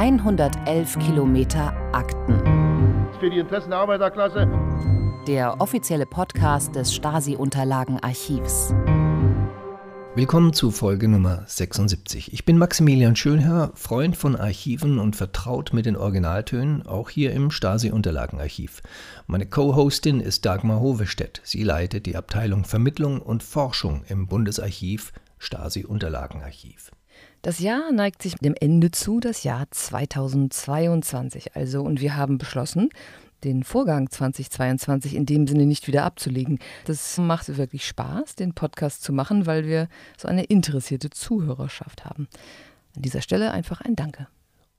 111 Kilometer Akten. Für die Interessen der Arbeiterklasse. Der offizielle Podcast des Stasi-Unterlagenarchivs. Willkommen zu Folge Nummer 76. Ich bin Maximilian Schönherr, Freund von Archiven und vertraut mit den Originaltönen, auch hier im Stasi-Unterlagenarchiv. Meine Co-Hostin ist Dagmar Hovestedt. Sie leitet die Abteilung Vermittlung und Forschung im Bundesarchiv Stasi-Unterlagenarchiv. Das Jahr neigt sich dem Ende zu, das Jahr 2022 also, und wir haben beschlossen, den Vorgang 2022 in dem Sinne nicht wieder abzulegen. Das macht wirklich Spaß, den Podcast zu machen, weil wir so eine interessierte Zuhörerschaft haben. An dieser Stelle einfach ein Danke.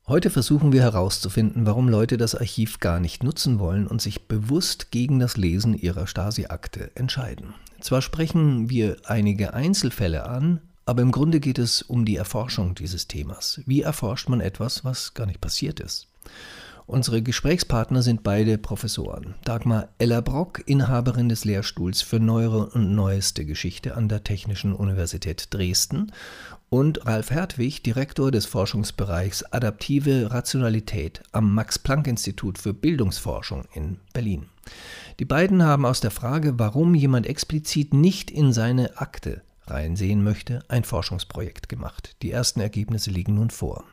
Heute versuchen wir herauszufinden, warum Leute das Archiv gar nicht nutzen wollen und sich bewusst gegen das Lesen ihrer Stasi-Akte entscheiden. Zwar sprechen wir einige Einzelfälle an, aber im Grunde geht es um die Erforschung dieses Themas. Wie erforscht man etwas, was gar nicht passiert ist? Unsere Gesprächspartner sind beide Professoren. Dagmar Ellerbrock, Inhaberin des Lehrstuhls für Neuere und Neueste Geschichte an der Technischen Universität Dresden und Ralf Hertwig, Direktor des Forschungsbereichs Adaptive Rationalität am Max-Planck-Institut für Bildungsforschung in Berlin. Die beiden haben aus der Frage, warum jemand explizit nicht in seine Akte reinsehen möchte, ein Forschungsprojekt gemacht. Die ersten Ergebnisse liegen nun vor.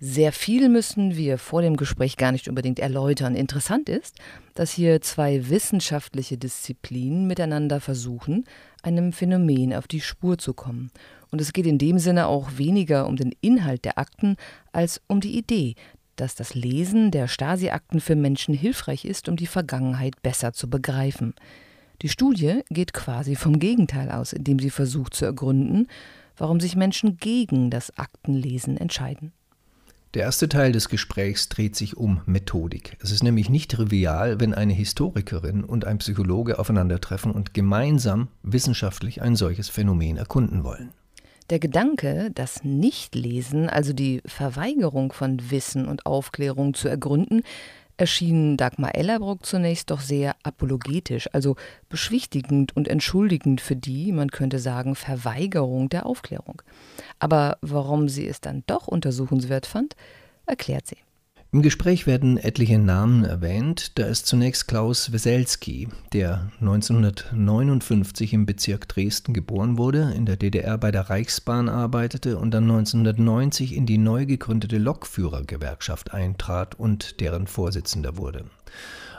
Sehr viel müssen wir vor dem Gespräch gar nicht unbedingt erläutern. Interessant ist, dass hier zwei wissenschaftliche Disziplinen miteinander versuchen, einem Phänomen auf die Spur zu kommen. Und es geht in dem Sinne auch weniger um den Inhalt der Akten als um die Idee, dass das Lesen der Stasi-Akten für Menschen hilfreich ist, um die Vergangenheit besser zu begreifen. Die Studie geht quasi vom Gegenteil aus, indem sie versucht zu ergründen, warum sich Menschen gegen das Aktenlesen entscheiden. Der erste Teil des Gesprächs dreht sich um Methodik. Es ist nämlich nicht trivial, wenn eine Historikerin und ein Psychologe aufeinandertreffen und gemeinsam wissenschaftlich ein solches Phänomen erkunden wollen. Der Gedanke, das Nichtlesen, also die Verweigerung von Wissen und Aufklärung zu ergründen, erschien Dagmar Ellerbruck zunächst doch sehr apologetisch, also beschwichtigend und entschuldigend für die, man könnte sagen, Verweigerung der Aufklärung. Aber warum sie es dann doch untersuchenswert fand, erklärt sie. Im Gespräch werden etliche Namen erwähnt. Da ist zunächst Klaus Weselski, der 1959 im Bezirk Dresden geboren wurde, in der DDR bei der Reichsbahn arbeitete und dann 1990 in die neu gegründete Lokführergewerkschaft eintrat und deren Vorsitzender wurde.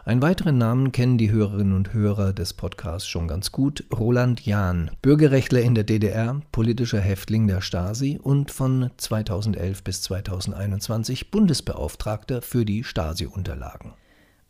Einen weiteren Namen kennen die Hörerinnen und Hörer des Podcasts schon ganz gut. Roland Jahn, Bürgerrechtler in der DDR, politischer Häftling der Stasi und von 2011 bis 2021 Bundesbeauftragter für die Stasi-Unterlagen.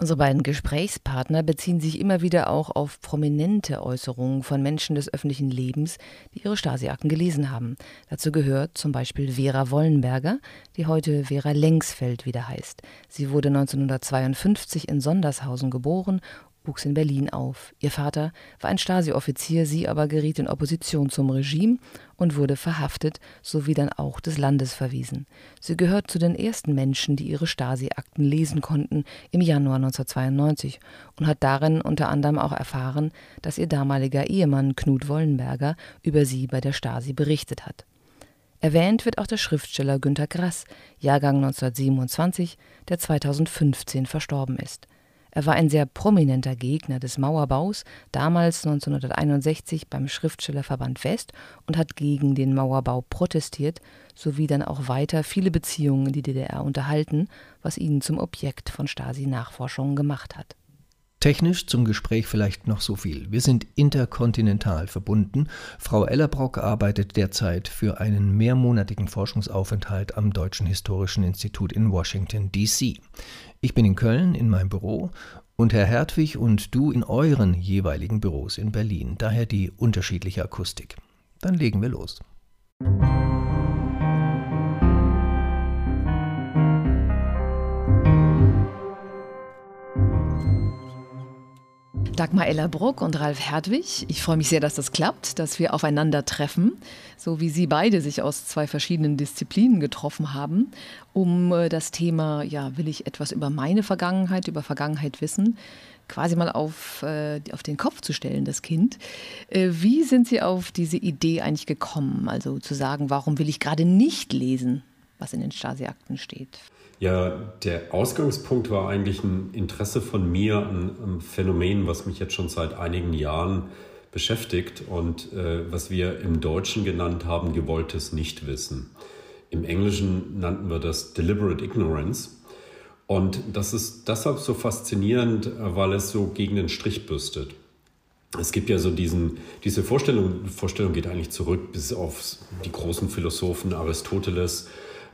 Unsere beiden Gesprächspartner beziehen sich immer wieder auch auf prominente Äußerungen von Menschen des öffentlichen Lebens, die ihre Stasi-Akten gelesen haben. Dazu gehört zum Beispiel Vera Wollenberger, die heute Vera Lengsfeld wieder heißt. Sie wurde 1952 in Sondershausen geboren wuchs in Berlin auf. Ihr Vater war ein Stasi-Offizier, sie aber geriet in Opposition zum Regime und wurde verhaftet sowie dann auch des Landes verwiesen. Sie gehört zu den ersten Menschen, die ihre Stasi-Akten lesen konnten im Januar 1992 und hat darin unter anderem auch erfahren, dass ihr damaliger Ehemann Knut Wollenberger über sie bei der Stasi berichtet hat. Erwähnt wird auch der Schriftsteller Günter Grass, Jahrgang 1927, der 2015 verstorben ist. Er war ein sehr prominenter Gegner des Mauerbaus, damals 1961 beim Schriftstellerverband West und hat gegen den Mauerbau protestiert, sowie dann auch weiter viele Beziehungen in die DDR unterhalten, was ihn zum Objekt von Stasi-Nachforschungen gemacht hat. Technisch zum Gespräch vielleicht noch so viel. Wir sind interkontinental verbunden. Frau Ellerbrock arbeitet derzeit für einen mehrmonatigen Forschungsaufenthalt am Deutschen Historischen Institut in Washington, D.C. Ich bin in Köln in meinem Büro und Herr Hertwig und du in euren jeweiligen Büros in Berlin. Daher die unterschiedliche Akustik. Dann legen wir los. Dagmar Ellerbruck und Ralf Hertwig. Ich freue mich sehr, dass das klappt, dass wir aufeinandertreffen, so wie Sie beide sich aus zwei verschiedenen Disziplinen getroffen haben, um äh, das Thema, ja, will ich etwas über meine Vergangenheit, über Vergangenheit wissen, quasi mal auf, äh, auf den Kopf zu stellen, das Kind. Äh, wie sind Sie auf diese Idee eigentlich gekommen? Also zu sagen, warum will ich gerade nicht lesen? was in den Stasi-Akten steht? Ja, der Ausgangspunkt war eigentlich ein Interesse von mir an einem Phänomen, was mich jetzt schon seit einigen Jahren beschäftigt und äh, was wir im Deutschen genannt haben, gewolltes Nichtwissen. Im Englischen nannten wir das Deliberate Ignorance. Und das ist deshalb so faszinierend, äh, weil es so gegen den Strich bürstet. Es gibt ja so diesen, diese Vorstellung, Vorstellung geht eigentlich zurück bis auf die großen Philosophen Aristoteles,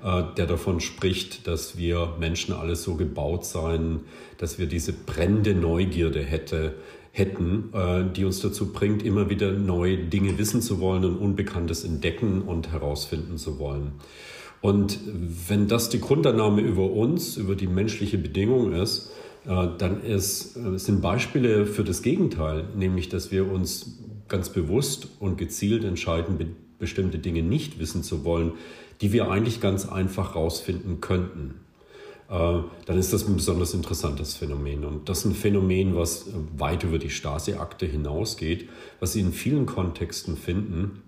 der davon spricht, dass wir Menschen alles so gebaut seien, dass wir diese brennende Neugierde hätte, hätten, äh, die uns dazu bringt, immer wieder neue Dinge wissen zu wollen und Unbekanntes entdecken und herausfinden zu wollen. Und wenn das die Grundannahme über uns, über die menschliche Bedingung ist, äh, dann ist, äh, sind Beispiele für das Gegenteil, nämlich dass wir uns ganz bewusst und gezielt entscheiden, bestimmte Dinge nicht wissen zu wollen, die wir eigentlich ganz einfach herausfinden könnten. Äh, dann ist das ein besonders interessantes Phänomen. Und das ist ein Phänomen, was weit über die Stasi-Akte hinausgeht, was Sie in vielen Kontexten finden.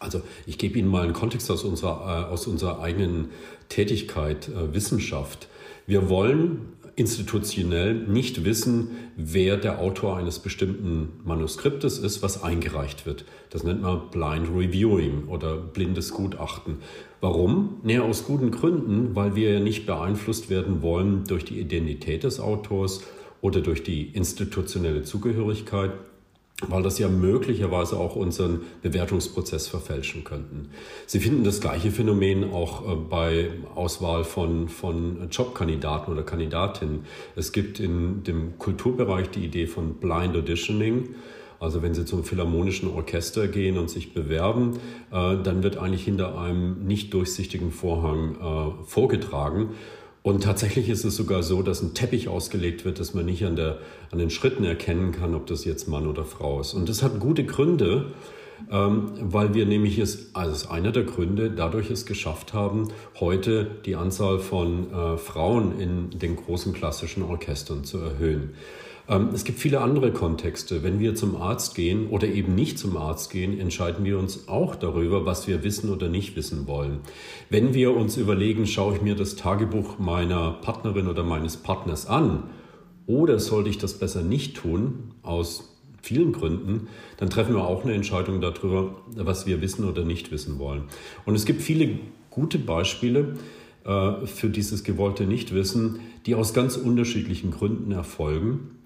Also ich gebe Ihnen mal einen Kontext aus unserer, aus unserer eigenen Tätigkeit, Wissenschaft. Wir wollen institutionell nicht wissen, wer der Autor eines bestimmten Manuskriptes ist, was eingereicht wird. Das nennt man Blind Reviewing oder blindes Gutachten. Warum? Näher aus guten Gründen, weil wir ja nicht beeinflusst werden wollen durch die Identität des Autors oder durch die institutionelle Zugehörigkeit, weil das ja möglicherweise auch unseren Bewertungsprozess verfälschen könnten. Sie finden das gleiche Phänomen auch äh, bei Auswahl von, von Jobkandidaten oder Kandidatinnen. Es gibt in dem Kulturbereich die Idee von Blind Auditioning. Also wenn Sie zum Philharmonischen Orchester gehen und sich bewerben, äh, dann wird eigentlich hinter einem nicht durchsichtigen Vorhang äh, vorgetragen. Und tatsächlich ist es sogar so, dass ein Teppich ausgelegt wird, dass man nicht an, der, an den Schritten erkennen kann, ob das jetzt Mann oder Frau ist. Und das hat gute Gründe, ähm, weil wir nämlich es, also ist einer der Gründe, dadurch es geschafft haben, heute die Anzahl von äh, Frauen in den großen klassischen Orchestern zu erhöhen. Ähm, es gibt viele andere Kontexte. Wenn wir zum Arzt gehen oder eben nicht zum Arzt gehen, entscheiden wir uns auch darüber, was wir wissen oder nicht wissen wollen. Wenn wir uns überlegen, schaue ich mir das Tagebuch meiner Partnerin oder meines Partners an oder sollte ich das besser nicht tun, aus vielen Gründen, dann treffen wir auch eine Entscheidung darüber, was wir wissen oder nicht wissen wollen. Und es gibt viele gute Beispiele äh, für dieses gewollte Nichtwissen, die aus ganz unterschiedlichen Gründen erfolgen.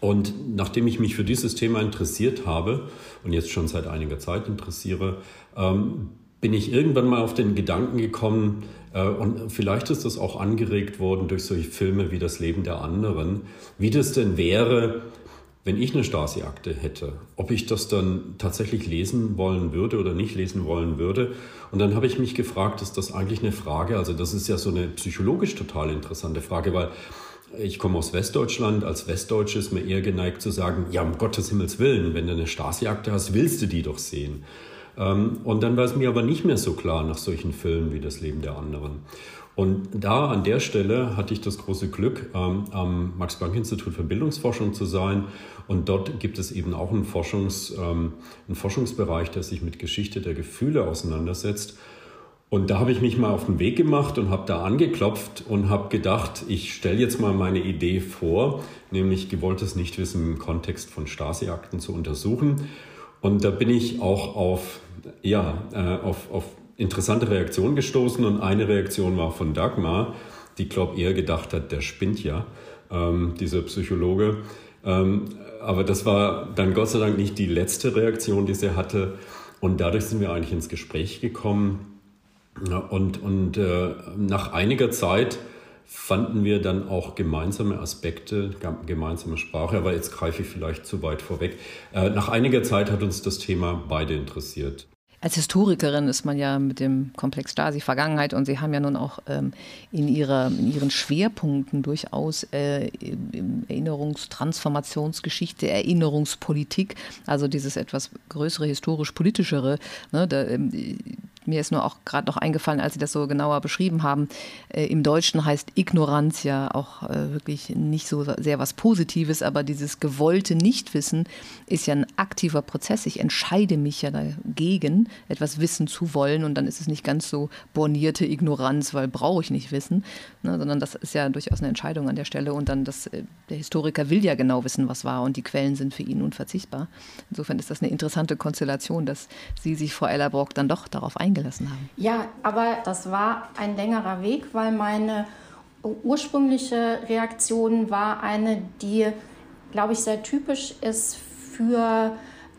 Und nachdem ich mich für dieses Thema interessiert habe und jetzt schon seit einiger Zeit interessiere, ähm, bin ich irgendwann mal auf den Gedanken gekommen, äh, und vielleicht ist das auch angeregt worden durch solche Filme wie Das Leben der anderen, wie das denn wäre, wenn ich eine Stasi-Akte hätte, ob ich das dann tatsächlich lesen wollen würde oder nicht lesen wollen würde. Und dann habe ich mich gefragt, ist das eigentlich eine Frage, also das ist ja so eine psychologisch total interessante Frage, weil ich komme aus Westdeutschland. Als Westdeutsche ist mir eher geneigt zu sagen, ja, um Gottes Himmels Willen, wenn du eine Stasi-Akte hast, willst du die doch sehen. Ähm, und dann war es mir aber nicht mehr so klar nach solchen Filmen wie Das Leben der anderen. Und da an der Stelle hatte ich das große Glück, ähm, am Max-Planck-Institut für Bildungsforschung zu sein. Und dort gibt es eben auch einen, Forschungs, ähm, einen Forschungsbereich, der sich mit Geschichte der Gefühle auseinandersetzt. Und da habe ich mich mal auf den Weg gemacht und habe da angeklopft und habe gedacht, ich stelle jetzt mal meine Idee vor, nämlich gewolltes Nichtwissen im Kontext von Stasi-Akten zu untersuchen. Und da bin ich auch auf, ja, äh, auf, auf interessante Reaktionen gestoßen und eine Reaktion war von Dagmar, die, glaube eher gedacht hat, der spinnt ja, ähm, dieser Psychologe. Ähm, aber das war dann Gott sei Dank nicht die letzte Reaktion, die sie hatte. Und dadurch sind wir eigentlich ins Gespräch gekommen und, und äh, nach einiger Zeit fanden wir dann auch gemeinsame Aspekte, gemeinsame Sprache, aber jetzt greife ich vielleicht zu weit vorweg. Äh, nach einiger Zeit hat uns das Thema beide interessiert. Als Historikerin ist man ja mit dem Komplex Stasi Vergangenheit und Sie haben ja nun auch ähm, in, ihrer, in Ihren Schwerpunkten durchaus äh, Erinnerungstransformationsgeschichte, Erinnerungspolitik, also dieses etwas größere historisch-politischere. Ne, ähm, Mir ist nur auch gerade noch eingefallen, als Sie das so genauer beschrieben haben. Äh, Im Deutschen heißt Ignoranz ja auch äh, wirklich nicht so sehr was Positives, aber dieses gewollte Nichtwissen ist ja ein aktiver Prozess. Ich entscheide mich ja dagegen, etwas wissen zu wollen und dann ist es nicht ganz so bornierte Ignoranz, weil brauche ich nicht wissen, ne, sondern das ist ja durchaus eine Entscheidung an der Stelle und dann das, äh, der Historiker will ja genau wissen, was war und die Quellen sind für ihn unverzichtbar. Insofern ist das eine interessante Konstellation, dass Sie sich, Frau Ellerbrock, dann doch darauf eingehen eingelassen haben. Ja, aber das war ein längerer Weg, weil meine ursprüngliche Reaktion war eine, die, glaube ich, sehr typisch ist für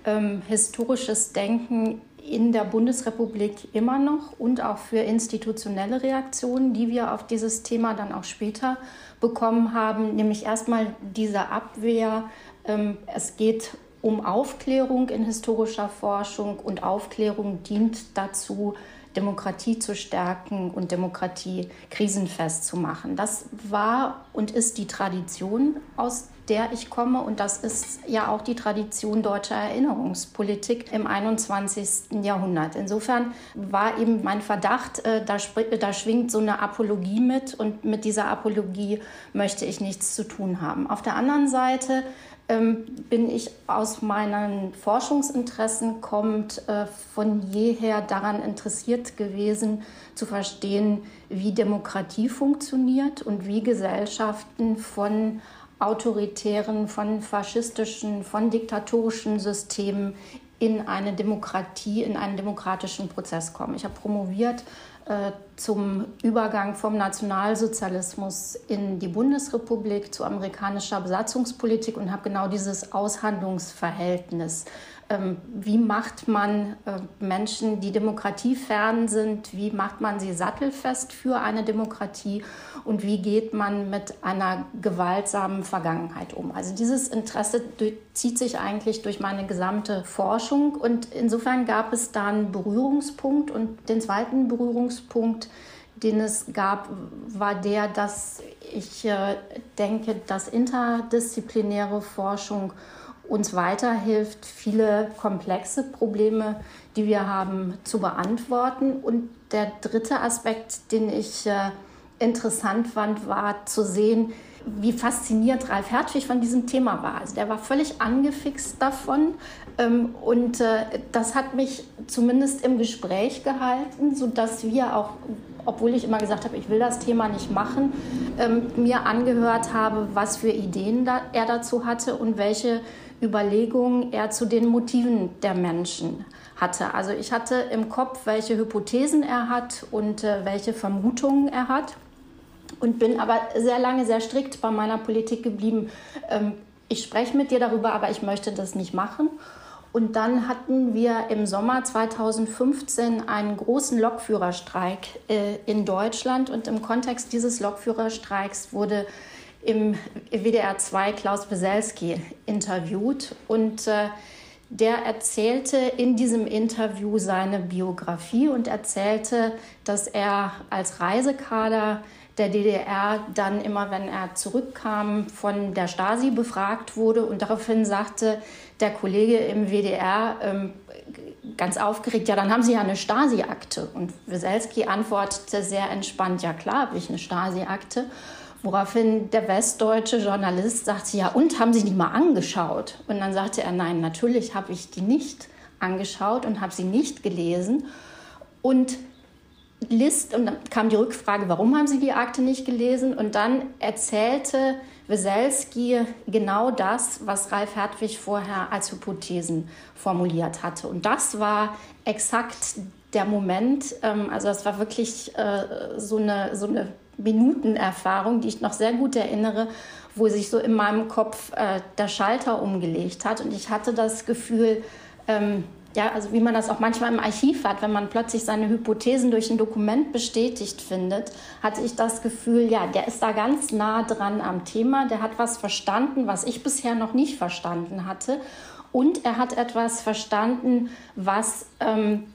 ähm, historisches Denken in der Bundesrepublik immer noch und auch für institutionelle Reaktionen, die wir auf dieses Thema dann auch später bekommen haben, nämlich erstmal diese Abwehr. Ähm, es geht um Aufklärung in historischer Forschung und Aufklärung dient dazu, Demokratie zu stärken und Demokratie krisenfest zu machen. Das war und ist die Tradition, aus der ich komme und das ist ja auch die Tradition deutscher Erinnerungspolitik im 21. Jahrhundert. Insofern war eben mein Verdacht, äh, da, da schwingt so eine Apologie mit und mit dieser Apologie möchte ich nichts zu tun haben. Auf der anderen Seite ähm, bin ich aus meinen Forschungsinteressen kommt äh, von jeher daran interessiert gewesen, zu verstehen, wie Demokratie funktioniert und wie Gesellschaften von autoritären, von faschistischen, von diktatorischen Systemen in eine Demokratie, in einen demokratischen Prozess kommen. Ich habe promoviert zum Übergang vom Nationalsozialismus in die Bundesrepublik zu amerikanischer Besatzungspolitik und habe genau dieses Aushandlungsverhältnis wie macht man äh, Menschen, die demokratiefern sind, wie macht man sie sattelfest für eine Demokratie? Und wie geht man mit einer gewaltsamen Vergangenheit um. Also dieses Interesse zieht sich eigentlich durch meine gesamte Forschung. Und insofern gab es da einen Berührungspunkt. Und den zweiten Berührungspunkt, den es gab, war der, dass ich äh, denke, dass interdisziplinäre Forschung uns weiterhilft, viele komplexe Probleme, die wir haben, zu beantworten. Und der dritte Aspekt, den ich äh, interessant fand, war zu sehen, wie fasziniert Ralf Hertwig von diesem Thema war. Also der war völlig angefixt davon ähm, und äh, das hat mich zumindest im Gespräch gehalten, sodass wir auch, obwohl ich immer gesagt habe, ich will das Thema nicht machen, ähm, mir angehört habe, was für Ideen er dazu hatte und welche Überlegungen er zu den Motiven der Menschen hatte. Also ich hatte im Kopf, welche Hypothesen er hat und äh, welche Vermutungen er hat und bin aber sehr lange sehr strikt bei meiner Politik geblieben. Ähm, ich spreche mit dir darüber, aber ich möchte das nicht machen. Und dann hatten wir im Sommer 2015 einen großen Lokführerstreik äh, in Deutschland. Und im Kontext dieses Lokführerstreiks wurde im WDR 2 Klaus Weselski interviewt und äh, der erzählte in diesem Interview seine Biografie und erzählte, dass er als Reisekader der DDR dann immer, wenn er zurückkam, von der Stasi befragt wurde und daraufhin sagte der Kollege im WDR ähm, ganz aufgeregt, ja, dann haben Sie ja eine Stasi-Akte. Und Weselski antwortete sehr entspannt, ja klar, habe ich eine Stasi-Akte. Woraufhin der westdeutsche Journalist sagte, ja, und haben Sie die mal angeschaut? Und dann sagte er, nein, natürlich habe ich die nicht angeschaut und habe sie nicht gelesen. Und List, und dann kam die Rückfrage, warum haben Sie die Akte nicht gelesen? Und dann erzählte Weselski genau das, was Ralf Hertwig vorher als Hypothesen formuliert hatte. Und das war exakt der Moment, ähm, also das war wirklich äh, so, eine, so eine Minutenerfahrung, die ich noch sehr gut erinnere, wo sich so in meinem Kopf äh, der Schalter umgelegt hat. Und ich hatte das Gefühl, ähm, ja, also wie man das auch manchmal im Archiv hat, wenn man plötzlich seine Hypothesen durch ein Dokument bestätigt findet, hatte ich das Gefühl, ja, der ist da ganz nah dran am Thema, der hat was verstanden, was ich bisher noch nicht verstanden hatte. Und er hat etwas verstanden, was ähm,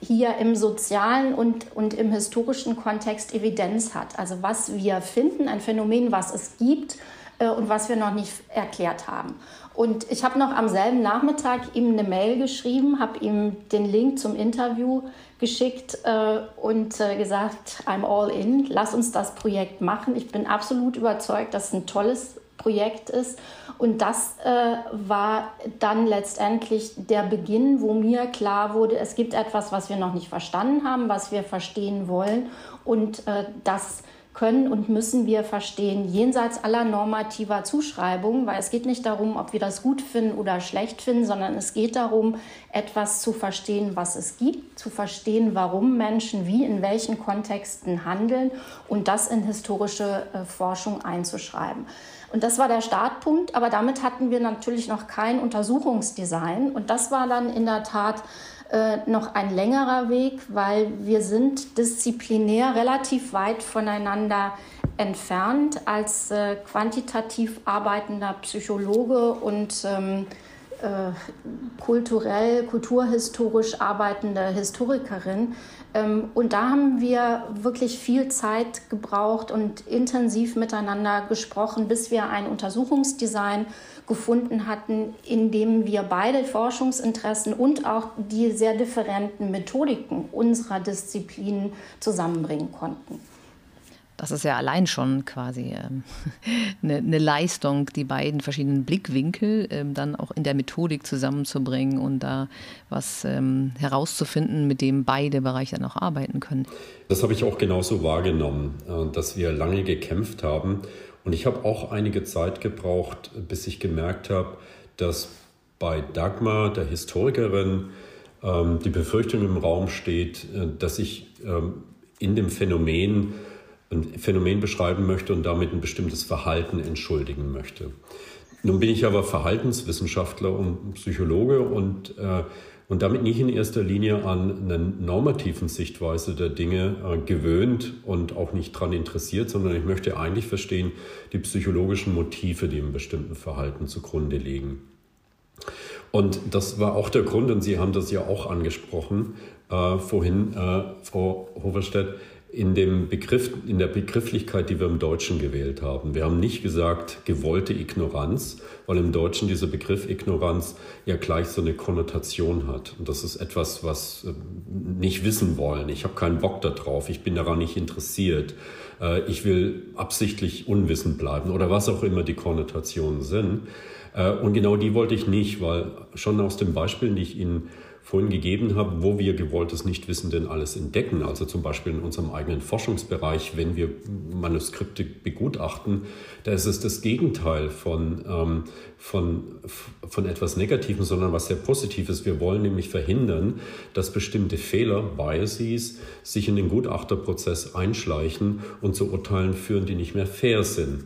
hier im sozialen und, und im historischen Kontext Evidenz hat. Also was wir finden, ein Phänomen, was es gibt, äh, und was wir noch nicht erklärt haben. Und ich habe noch am selben Nachmittag ihm eine Mail geschrieben, habe ihm den Link zum Interview geschickt äh, und äh, gesagt, I'm all in, lass uns das Projekt machen. Ich bin absolut überzeugt, dass es ein tolles Projekt ist. Und das äh, war dann letztendlich der Beginn, wo mir klar wurde, es gibt etwas, was wir noch nicht verstanden haben, was wir verstehen wollen. Und äh, das können und müssen wir verstehen, jenseits aller normativer Zuschreibungen, weil es geht nicht darum, ob wir das gut finden oder schlecht finden, sondern es geht darum, etwas zu verstehen, was es gibt, zu verstehen, warum Menschen wie in welchen Kontexten handeln und das in historische äh, Forschung einzuschreiben. Und das war der Startpunkt, aber damit hatten wir natürlich noch kein Untersuchungsdesign. Und das war dann in der Tat äh, noch ein längerer Weg, weil wir sind disziplinär relativ weit voneinander entfernt als äh, quantitativ arbeitender Psychologe und ähm, äh, kulturell, kulturhistorisch arbeitende Historikerin. Ähm, und da haben wir wirklich viel Zeit gebraucht und intensiv miteinander gesprochen, bis wir ein Untersuchungsdesign gefunden hatten, in dem wir beide Forschungsinteressen und auch die sehr differenten Methodiken unserer Disziplinen zusammenbringen konnten. Das ist ja allein schon quasi ähm, eine, eine, Leistung, die beiden verschiedenen Blickwinkel ähm, dann auch in der Methodik zusammenzubringen und da was ähm, herauszufinden, mit dem beide Bereiche dann auch arbeiten können. Das habe ich auch genauso wahrgenommen, äh, dass wir lange gekämpft haben. Und ich habe auch einige Zeit gebraucht, bis ich gemerkt habe, dass bei Dagmar, der Historikerin, die Befürchtung im Raum steht, äh, dass ich in dem Phänomen ein Phänomen beschreiben möchte und damit ein bestimmtes Verhalten entschuldigen möchte. Nun bin ich aber Verhaltenswissenschaftler und Psychologe und, äh, und damit nicht in erster Linie an einer normativen Sichtweise der Dinge äh, gewöhnt und auch nicht daran interessiert, sondern ich möchte eigentlich verstehen die psychologischen Motive, die einem bestimmten Verhalten zugrunde liegen. Und das war auch der Grund, und Sie haben das ja auch angesprochen äh, vorhin, äh, Frau Hoverstedt, in, dem Begriff, in der Begrifflichkeit, die wir im Deutschen gewählt haben. Wir haben nicht gesagt gewollte Ignoranz, weil im Deutschen dieser Begriff Ignoranz ja gleich so eine Konnotation hat. Und das ist etwas, was äh, nicht wissen wollen. Ich habe keinen Bock darauf, ich bin daran nicht interessiert, äh, ich will absichtlich unwissend bleiben oder was auch immer die Konnotationen sind. Äh, und genau die wollte ich nicht, weil schon aus den Beispielen, die ich Ihnen vorhin gegeben habe, wo wir gewolltes Nichtwissen denn alles entdecken. Also zum Beispiel in unserem eigenen Forschungsbereich, wenn wir Manuskripte begutachten, da ist es das Gegenteil von, ähm, von, von etwas Negativem, sondern was sehr Positives. Wir wollen nämlich verhindern, dass bestimmte Fehler, Biases, sich in den Gutachterprozess einschleichen und zu Urteilen führen, die nicht mehr fair sind.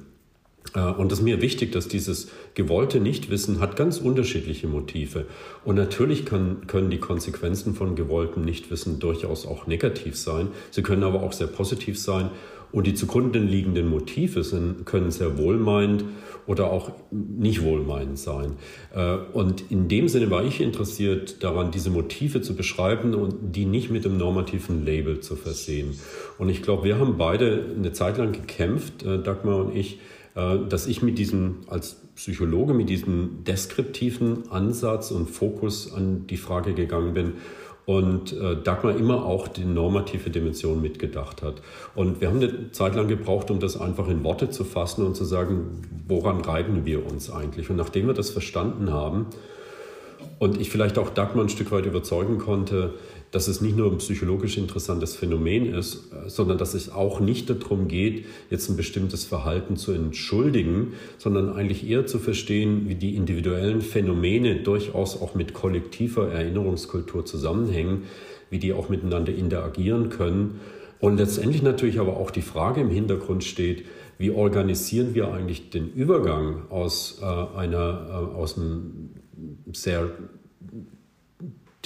Äh, und es ist mir wichtig, dass dieses gewollte Nichtwissen hat ganz unterschiedliche Motive. Und natürlich kann, können die Konsequenzen von gewolltem Nichtwissen durchaus auch negativ sein. Sie können aber auch sehr positiv sein. Und die zugrunde liegenden Motive sind, können sehr wohlmeinend oder auch nicht wohlmeinend sein. Äh, und in dem Sinne war ich interessiert daran, diese Motive zu beschreiben und die nicht mit dem normativen Label zu versehen. Und ich glaube, wir haben beide eine Zeit lang gekämpft, äh, Dagmar und ich, dass ich mit diesem, als Psychologe, mit diesem deskriptiven Ansatz und Fokus an die Frage gegangen bin und äh, Dagmar immer auch die normative Dimension mitgedacht hat. Und wir haben eine Zeit lang gebraucht, um das einfach in Worte zu fassen und zu sagen, woran reiben wir uns eigentlich? Und nachdem wir das verstanden haben und ich vielleicht auch Dagmar ein Stück weit überzeugen konnte, dass es nicht nur ein psychologisch interessantes Phänomen ist, äh, sondern dass es auch nicht darum geht, jetzt ein bestimmtes Verhalten zu entschuldigen, sondern eigentlich eher zu verstehen, wie die individuellen Phänomene durchaus auch mit kollektiver Erinnerungskultur zusammenhängen, wie die auch miteinander interagieren können. Und letztendlich natürlich aber auch die Frage im Hintergrund steht, wie organisieren wir eigentlich den Übergang aus, äh, einer, äh, aus einem sehr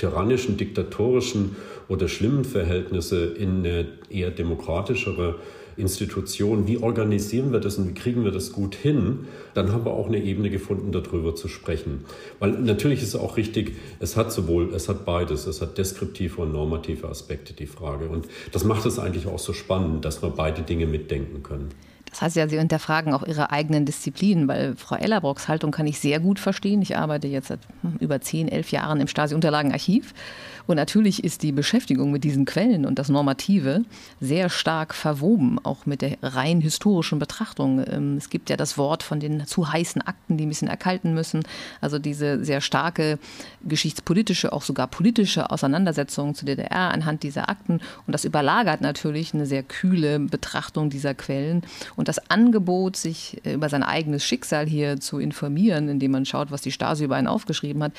tyrannischen, diktatorischen oder schlimmen Verhältnisse in eine eher demokratischere Institution. Wie organisieren wir das und wie kriegen wir das gut hin? Dann haben wir auch eine Ebene gefunden, darüber zu sprechen. Weil natürlich ist es auch richtig, es hat sowohl, es hat beides, es hat deskriptive und normative Aspekte, die Frage. Und das macht es eigentlich auch so spannend, dass wir beide Dinge mitdenken können. Das heißt ja, Sie hinterfragen auch Ihre eigenen Disziplinen, weil Frau Ellerbrocks Haltung kann ich sehr gut verstehen. Ich arbeite jetzt seit hm, über zehn, elf Jahren im Stasi-Unterlagenarchiv. Und natürlich ist die Beschäftigung mit diesen Quellen und das Normative sehr stark verwoben, auch mit der rein historischen Betrachtung. Ähm, es gibt ja das Wort von den zu heißen Akten, die ein bisschen erkalten müssen. Also diese sehr starke geschichtspolitische, auch sogar politische Auseinandersetzung zur DDR anhand dieser Akten. Und das überlagert natürlich eine sehr kühle Betrachtung dieser Quellen. Und das Angebot, sich äh, über sein eigenes Schicksal hier zu informieren, indem man schaut, was die Stasi über einen aufgeschrieben hat,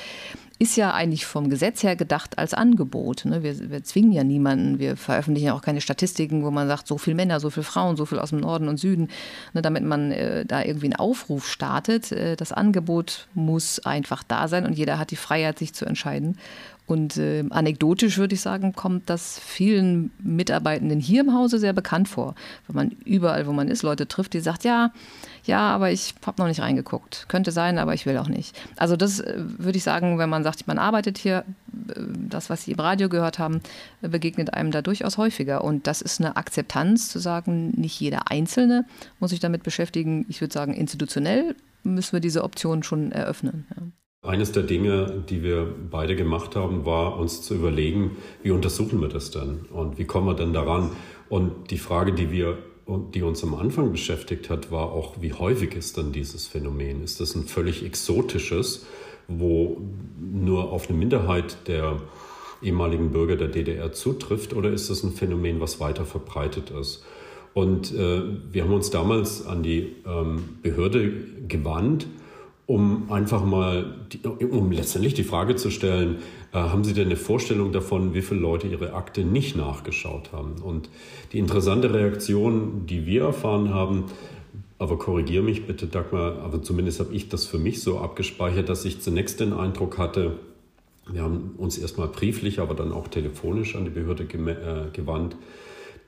ist ja eigentlich vom Gesetz her gedacht als Angebot. Ne? Wir, wir, zwingen ja niemanden. Wir veröffentlichen ja auch keine Statistiken, wo man sagt, so viele Männer, so viele Frauen, so viel aus dem Norden und Süden, ne? damit man äh, da irgendwie einen Aufruf startet. Äh, das Angebot muss einfach da sein und jeder hat die Freiheit, sich zu entscheiden. Und äh, anekdotisch würde ich sagen, kommt das vielen Mitarbeitenden hier im Hause sehr bekannt vor. Wenn man überall, wo man ist, Leute trifft, die sagt, ja, ja, aber ich habe noch nicht reingeguckt. Könnte sein, aber ich will auch nicht. Also das äh, würde ich sagen, wenn man sagt, man arbeitet hier, äh, das, was Sie im Radio gehört haben, begegnet einem da durchaus häufiger. Und das ist eine Akzeptanz zu sagen, nicht jeder Einzelne muss sich damit beschäftigen. Ich würde sagen, institutionell müssen wir diese Option schon eröffnen. Ja. Eines der Dinge, die wir beide gemacht haben, war uns zu überlegen, wie untersuchen wir das denn und wie kommen wir denn daran? Und die Frage, die wir die uns am Anfang beschäftigt hat, war auch, wie häufig ist denn dieses Phänomen? Ist das ein völlig exotisches, wo nur auf eine Minderheit der ehemaligen Bürger der DDR zutrifft, oder ist das ein Phänomen, was weiter verbreitet ist? Und äh, wir haben uns damals an die ähm, Behörde gewandt um einfach mal, um letztendlich die Frage zu stellen, äh, haben Sie denn eine Vorstellung davon, wie viele Leute Ihre Akte nicht nachgeschaut haben? Und die interessante Reaktion, die wir erfahren haben, aber korrigiere mich bitte, Dagmar, aber zumindest habe ich das für mich so abgespeichert, dass ich zunächst den Eindruck hatte, wir haben uns erstmal brieflich, aber dann auch telefonisch an die Behörde äh, gewandt,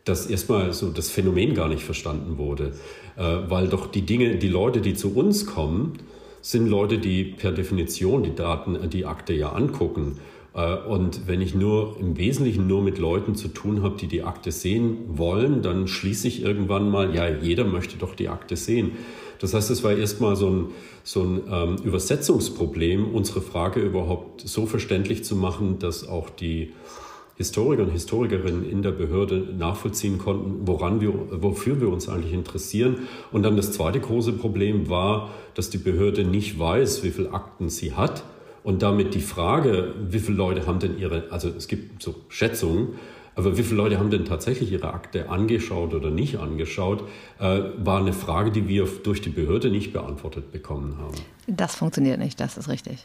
dass erstmal so das Phänomen gar nicht verstanden wurde, äh, weil doch die Dinge, die Leute, die zu uns kommen, sind Leute, die per Definition die Daten, äh, die Akte ja angucken. Äh, und wenn ich nur im Wesentlichen nur mit Leuten zu tun habe, die die Akte sehen wollen, dann schließe ich irgendwann mal, ja, jeder möchte doch die Akte sehen. Das heißt, es war erstmal so ein, so ein ähm, Übersetzungsproblem, unsere Frage überhaupt so verständlich zu machen, dass auch die Historiker und Historikerinnen in der Behörde nachvollziehen konnten, woran wir, wofür wir uns eigentlich interessieren. Und dann das zweite große Problem war, dass die Behörde nicht weiß, wie viele Akten sie hat. Und damit die Frage, wie viele Leute haben denn ihre, also es gibt so Schätzungen, aber wie viele Leute haben denn tatsächlich ihre Akte angeschaut oder nicht angeschaut, äh, war eine Frage, die wir durch die Behörde nicht beantwortet bekommen haben. Das funktioniert nicht, das ist richtig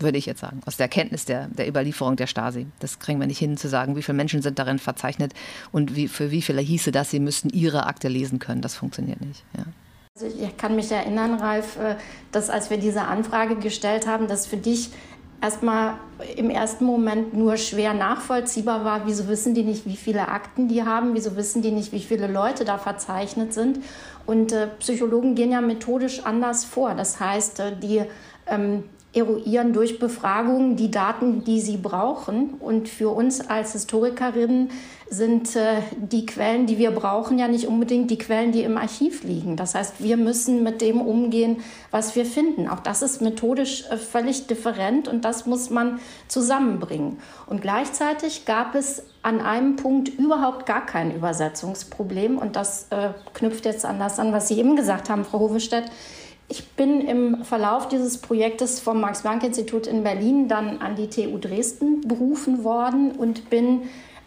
würde ich jetzt sagen, aus der Kenntnis der, der Überlieferung der Stasi. Das kriegen wir nicht hin zu sagen, wie viele Menschen sind darin verzeichnet und wie, für wie viele hieße das, sie müssten ihre Akte lesen können. Das funktioniert nicht. Ja. Also ich kann mich erinnern, Ralf, äh, dass als wir diese Anfrage gestellt haben, dass für dich erstmal im ersten Moment nur schwer nachvollziehbar war, wieso wissen die nicht, wie viele Akten die haben, wieso wissen die nicht, wie viele Leute da verzeichnet sind. Und äh, Psychologen gehen ja methodisch anders vor. Das heißt, äh, die ähm, eruieren durch Befragungen die Daten, die sie brauchen. Und für uns als Historikerinnen sind äh, die Quellen, die wir brauchen, ja nicht unbedingt die Quellen, die im Archiv liegen. Das heißt, wir müssen mit dem umgehen, was wir finden. Auch das ist methodisch äh, völlig different und das muss man zusammenbringen. Und gleichzeitig gab es an einem Punkt überhaupt gar kein Übersetzungsproblem. Und das äh, knüpft jetzt an das an, was Sie eben gesagt haben, Frau Hovestedt. Ich bin im Verlauf dieses Projektes vom Max-Planck-Institut in Berlin dann an die TU Dresden berufen worden und bin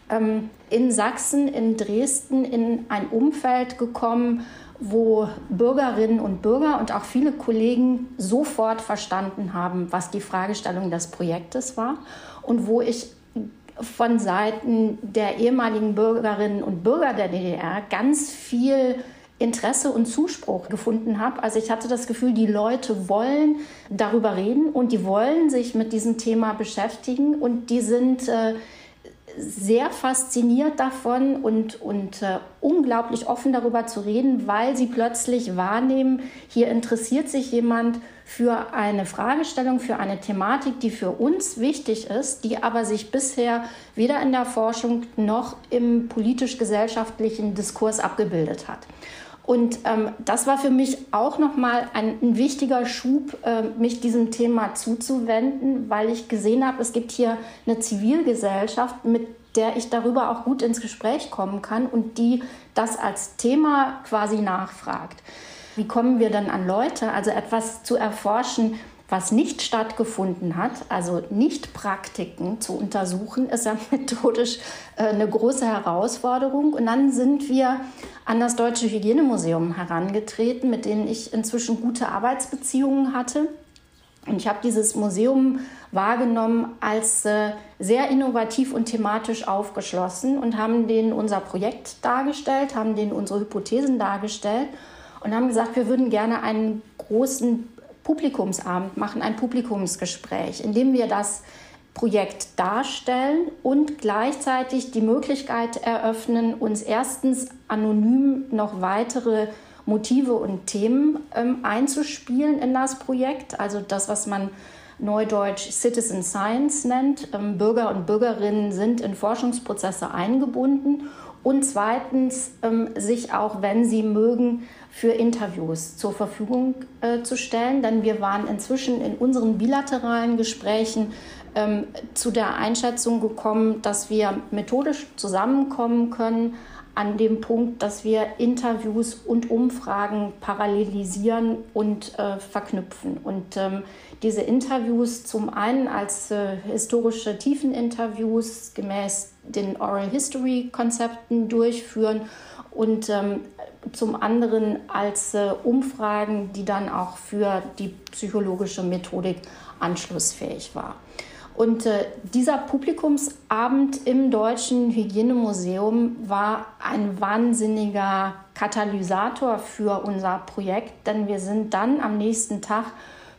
ähm, in Sachsen, in Dresden, in ein Umfeld gekommen, wo Bürgerinnen und Bürger und auch viele Kollegen sofort verstanden haben, was die Fragestellung des Projektes war und wo ich von Seiten der ehemaligen Bürgerinnen und Bürger der DDR ganz viel Interesse und Zuspruch gefunden habe. Also ich hatte das Gefühl, die Leute wollen darüber reden und die wollen sich mit diesem Thema beschäftigen und die sind äh, sehr fasziniert davon und, und äh, unglaublich offen darüber zu reden, weil sie plötzlich wahrnehmen, hier interessiert sich jemand für eine Fragestellung, für eine Thematik, die für uns wichtig ist, die aber sich bisher weder in der Forschung noch im politisch-gesellschaftlichen Diskurs abgebildet hat. Und ähm, das war für mich auch nochmal ein, ein wichtiger Schub, äh, mich diesem Thema zuzuwenden, weil ich gesehen habe, es gibt hier eine Zivilgesellschaft, mit der ich darüber auch gut ins Gespräch kommen kann und die das als Thema quasi nachfragt. Wie kommen wir denn an Leute? Also etwas zu erforschen, was nicht stattgefunden hat, also nicht Praktiken zu untersuchen, ist ja methodisch äh, eine große Herausforderung. Und dann sind wir an das Deutsche Hygienemuseum herangetreten, mit denen ich inzwischen gute Arbeitsbeziehungen hatte. Und ich habe dieses Museum wahrgenommen als äh, sehr innovativ und thematisch aufgeschlossen und haben denen unser Projekt dargestellt, haben denen unsere Hypothesen dargestellt und haben gesagt, wir würden gerne einen großen Publikumsabend machen, ein Publikumsgespräch, in dem wir das Projekt darstellen und gleichzeitig die Möglichkeit eröffnen, uns erstens anonym noch weitere Motive und Themen ähm, einzuspielen in das Projekt. Also das, was man neudeutsch Citizen Science nennt. Ähm, Bürger und Bürgerinnen sind in Forschungsprozesse eingebunden und zweitens ähm, sich auch, wenn sie mögen, für Interviews zur Verfügung äh, zu stellen. Denn wir waren inzwischen in unseren bilateralen Gesprächen ähm, zu der Einschätzung gekommen, dass wir methodisch zusammenkommen können an dem Punkt, dass wir Interviews und Umfragen parallelisieren und äh, verknüpfen. Und ähm, diese Interviews zum einen als äh, historische Tiefeninterviews gemäß den Oral History Konzepten durchführen und ähm, zum anderen als äh, Umfragen, die dann auch für die psychologische Methodik anschlussfähig war. Und äh, dieser Publikumsabend im Deutschen Hygienemuseum war ein wahnsinniger Katalysator für unser Projekt, denn wir sind dann am nächsten Tag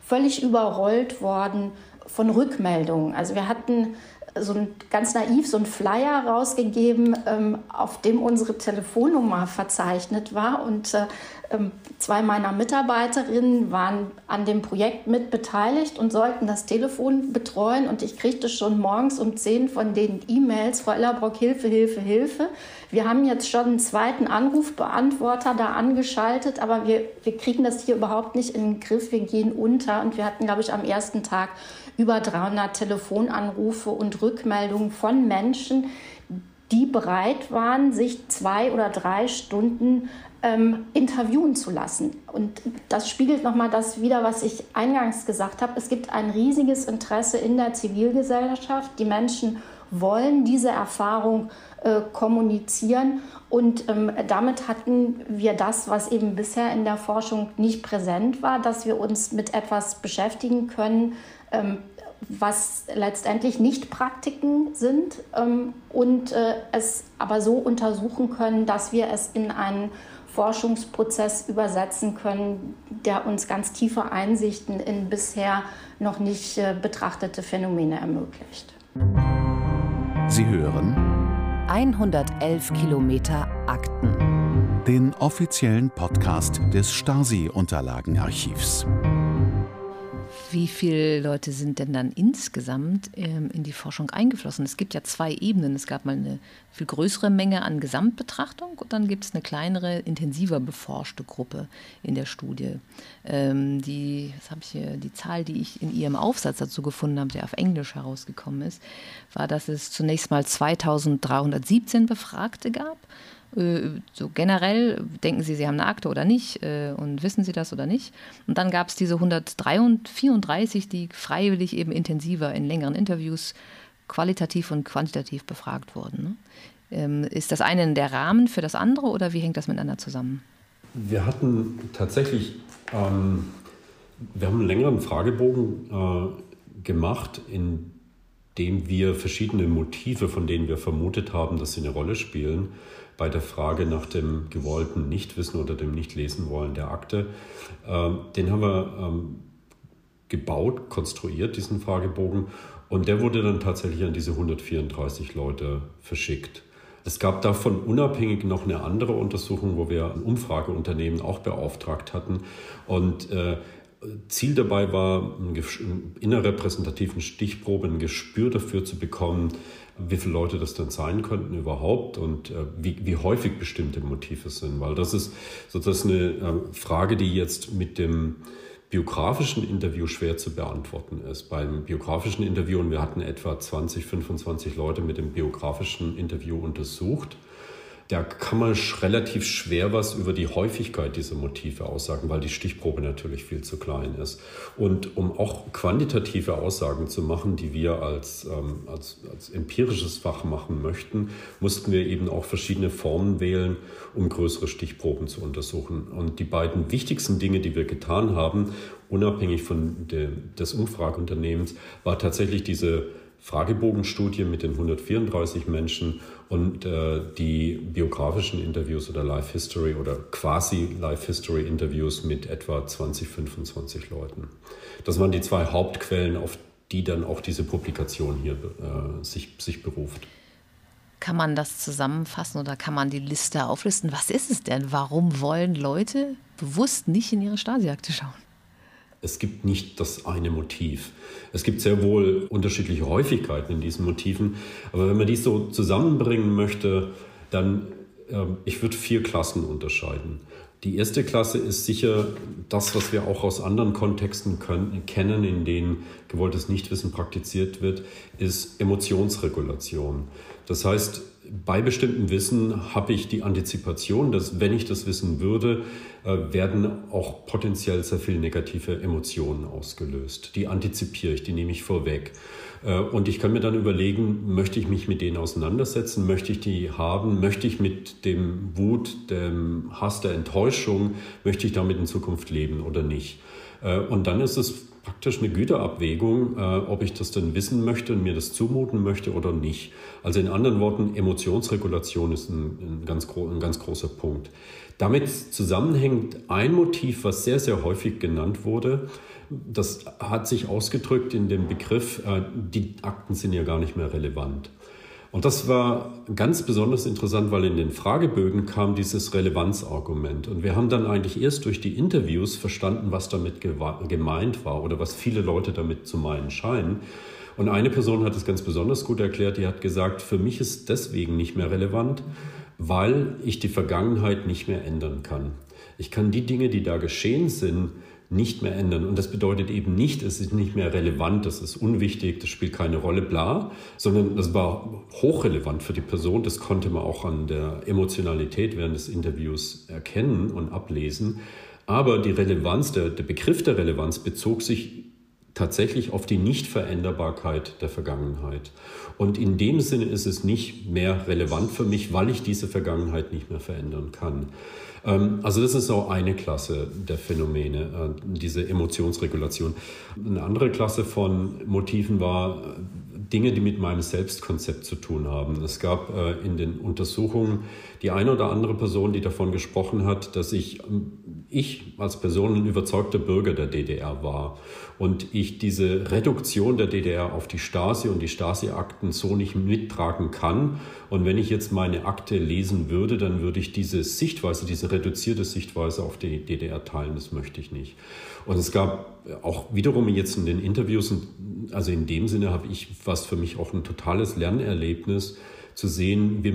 völlig überrollt worden von Rückmeldungen. Also wir hatten so ein, ganz naiv so ein Flyer rausgegeben, ähm, auf dem unsere Telefonnummer verzeichnet war. Und äh, ähm, zwei meiner Mitarbeiterinnen waren an dem Projekt mit beteiligt und sollten das Telefon betreuen. Und ich kriegte schon morgens um 10 von den E-Mails, Frau Ellerbrock, Hilfe, Hilfe, Hilfe. Wir haben jetzt schon einen zweiten Anrufbeantworter da angeschaltet, aber wir, wir kriegen das hier überhaupt nicht in den Griff. Wir gehen unter. Und wir hatten, glaube ich, am ersten Tag über 300 Telefonanrufe und Rückmeldungen von Menschen, die bereit waren, sich zwei oder drei Stunden ähm, interviewen zu lassen. Und das spiegelt nochmal das wider, was ich eingangs gesagt habe. Es gibt ein riesiges Interesse in der Zivilgesellschaft. Die Menschen wollen diese Erfahrung äh, kommunizieren. Und ähm, damit hatten wir das, was eben bisher in der Forschung nicht präsent war, dass wir uns mit etwas beschäftigen können, was letztendlich nicht Praktiken sind ähm, und äh, es aber so untersuchen können, dass wir es in einen Forschungsprozess übersetzen können, der uns ganz tiefe Einsichten in bisher noch nicht äh, betrachtete Phänomene ermöglicht. Sie hören 111 Kilometer Akten. Den offiziellen Podcast des Stasi-Unterlagenarchivs. Wie viele Leute sind denn dann insgesamt ähm, in die Forschung eingeflossen? Es gibt ja zwei Ebenen. Es gab mal eine viel größere Menge an Gesamtbetrachtung und dann gibt es eine kleinere, intensiver beforschte Gruppe in der Studie. Ähm, die, was ich hier, die Zahl, die ich in ihrem Aufsatz dazu gefunden habe, der auf Englisch herausgekommen ist, war, dass es zunächst mal 2317 Befragte gab so generell, denken Sie, Sie haben eine Akte oder nicht äh, und wissen Sie das oder nicht. Und dann gab es diese 134, die freiwillig eben intensiver in längeren Interviews qualitativ und quantitativ befragt wurden. Ne? Ähm, ist das eine der Rahmen für das andere oder wie hängt das miteinander zusammen? Wir hatten tatsächlich, ähm, wir haben einen längeren Fragebogen äh, gemacht, in dem wir verschiedene Motive, von denen wir vermutet haben, dass sie eine Rolle spielen, bei der Frage nach dem gewollten Nichtwissen oder dem Nichtlesen wollen der Akte. Ähm, den haben wir ähm, gebaut, konstruiert, diesen Fragebogen. Und der wurde dann tatsächlich an diese 134 Leute verschickt. Es gab davon unabhängig noch eine andere Untersuchung, wo wir ein Umfrageunternehmen auch beauftragt hatten. Und äh, Ziel dabei war, in einer repräsentativen Stichprobe ein Gespür dafür zu bekommen, wie viele Leute das dann sein könnten überhaupt und äh, wie, wie häufig bestimmte Motive sind. Weil das ist sozusagen eine äh, Frage, die jetzt mit dem biografischen Interview schwer zu beantworten ist. Beim biografischen Interview, und wir hatten etwa 20, 25 Leute mit dem biografischen Interview untersucht, da kann man relativ schwer was über die Häufigkeit dieser Motive aussagen, weil die Stichprobe natürlich viel zu klein ist. Und um auch quantitative Aussagen zu machen, die wir als, ähm, als, als empirisches Fach machen möchten, mussten wir eben auch verschiedene Formen wählen, um größere Stichproben zu untersuchen. Und die beiden wichtigsten Dinge, die wir getan haben, unabhängig von dem, des Umfrageunternehmens, war tatsächlich diese Fragebogenstudie mit den 134 Menschen und äh, die biografischen Interviews oder Life History oder quasi Life History Interviews mit etwa 20, 25 Leuten. Das waren die zwei Hauptquellen, auf die dann auch diese Publikation hier äh, sich, sich beruft. Kann man das zusammenfassen oder kann man die Liste auflisten? Was ist es denn? Warum wollen Leute bewusst nicht in ihre Stasi-Akte schauen? Es gibt nicht das eine Motiv. Es gibt sehr wohl unterschiedliche Häufigkeiten in diesen Motiven, aber wenn man dies so zusammenbringen möchte, dann, äh, ich würde vier Klassen unterscheiden. Die erste Klasse ist sicher das, was wir auch aus anderen Kontexten können, kennen, in denen gewolltes Nichtwissen praktiziert wird, ist Emotionsregulation. Das heißt, bei bestimmtem Wissen habe ich die Antizipation, dass wenn ich das wissen würde, äh, werden auch potenziell sehr viele negative Emotionen ausgelöst. Die antizipiere ich, die nehme ich vorweg. Äh, und ich kann mir dann überlegen, möchte ich mich mit denen auseinandersetzen, möchte ich die haben, möchte ich mit dem Wut, dem Hass, der Enttäuschung, möchte ich damit in Zukunft leben oder nicht. Äh, und dann ist es praktisch eine Güterabwägung, ob ich das denn wissen möchte und mir das zumuten möchte oder nicht. Also in anderen Worten, Emotionsregulation ist ein, ein, ganz, ein ganz großer Punkt. Damit zusammenhängt ein Motiv, was sehr, sehr häufig genannt wurde. Das hat sich ausgedrückt in dem Begriff, äh, die Akten sind ja gar nicht mehr relevant. Und das war ganz besonders interessant, weil in den Fragebögen kam dieses Relevanzargument. Und wir haben dann eigentlich erst durch die Interviews verstanden, was damit gemeint war oder was viele Leute damit zu meinen scheinen. Und eine Person hat es ganz besonders gut erklärt, die hat gesagt, für mich ist deswegen nicht mehr relevant, weil ich die Vergangenheit nicht mehr ändern kann. Ich kann die Dinge, die da geschehen sind, nicht mehr ändern. Und das bedeutet eben nicht, es ist nicht mehr relevant, das ist unwichtig, das spielt keine Rolle, bla, sondern das war hochrelevant für die Person. Das konnte man auch an der Emotionalität während des Interviews erkennen und ablesen. Aber die Relevanz, der, der Begriff der Relevanz bezog sich tatsächlich auf die Nichtveränderbarkeit der Vergangenheit. Und in dem Sinne ist es nicht mehr relevant für mich, weil ich diese Vergangenheit nicht mehr verändern kann. Ähm, also das ist auch eine Klasse der Phänomene, äh, diese Emotionsregulation. Eine andere Klasse von Motiven war äh, Dinge, die mit meinem Selbstkonzept zu tun haben. Es gab äh, in den Untersuchungen die eine oder andere Person, die davon gesprochen hat, dass ich, ähm, ich als Person ein überzeugter Bürger der DDR war und ich diese Reduktion der DDR auf die Stasi und die Stasi-Akten so nicht mittragen kann. Und wenn ich jetzt meine Akte lesen würde, dann würde ich diese Sichtweise, diese reduzierte Sichtweise auf die DDR teilen. Das möchte ich nicht. Und es gab auch wiederum jetzt in den Interviews, also in dem Sinne habe ich was für mich auch ein totales Lernerlebnis zu sehen, wie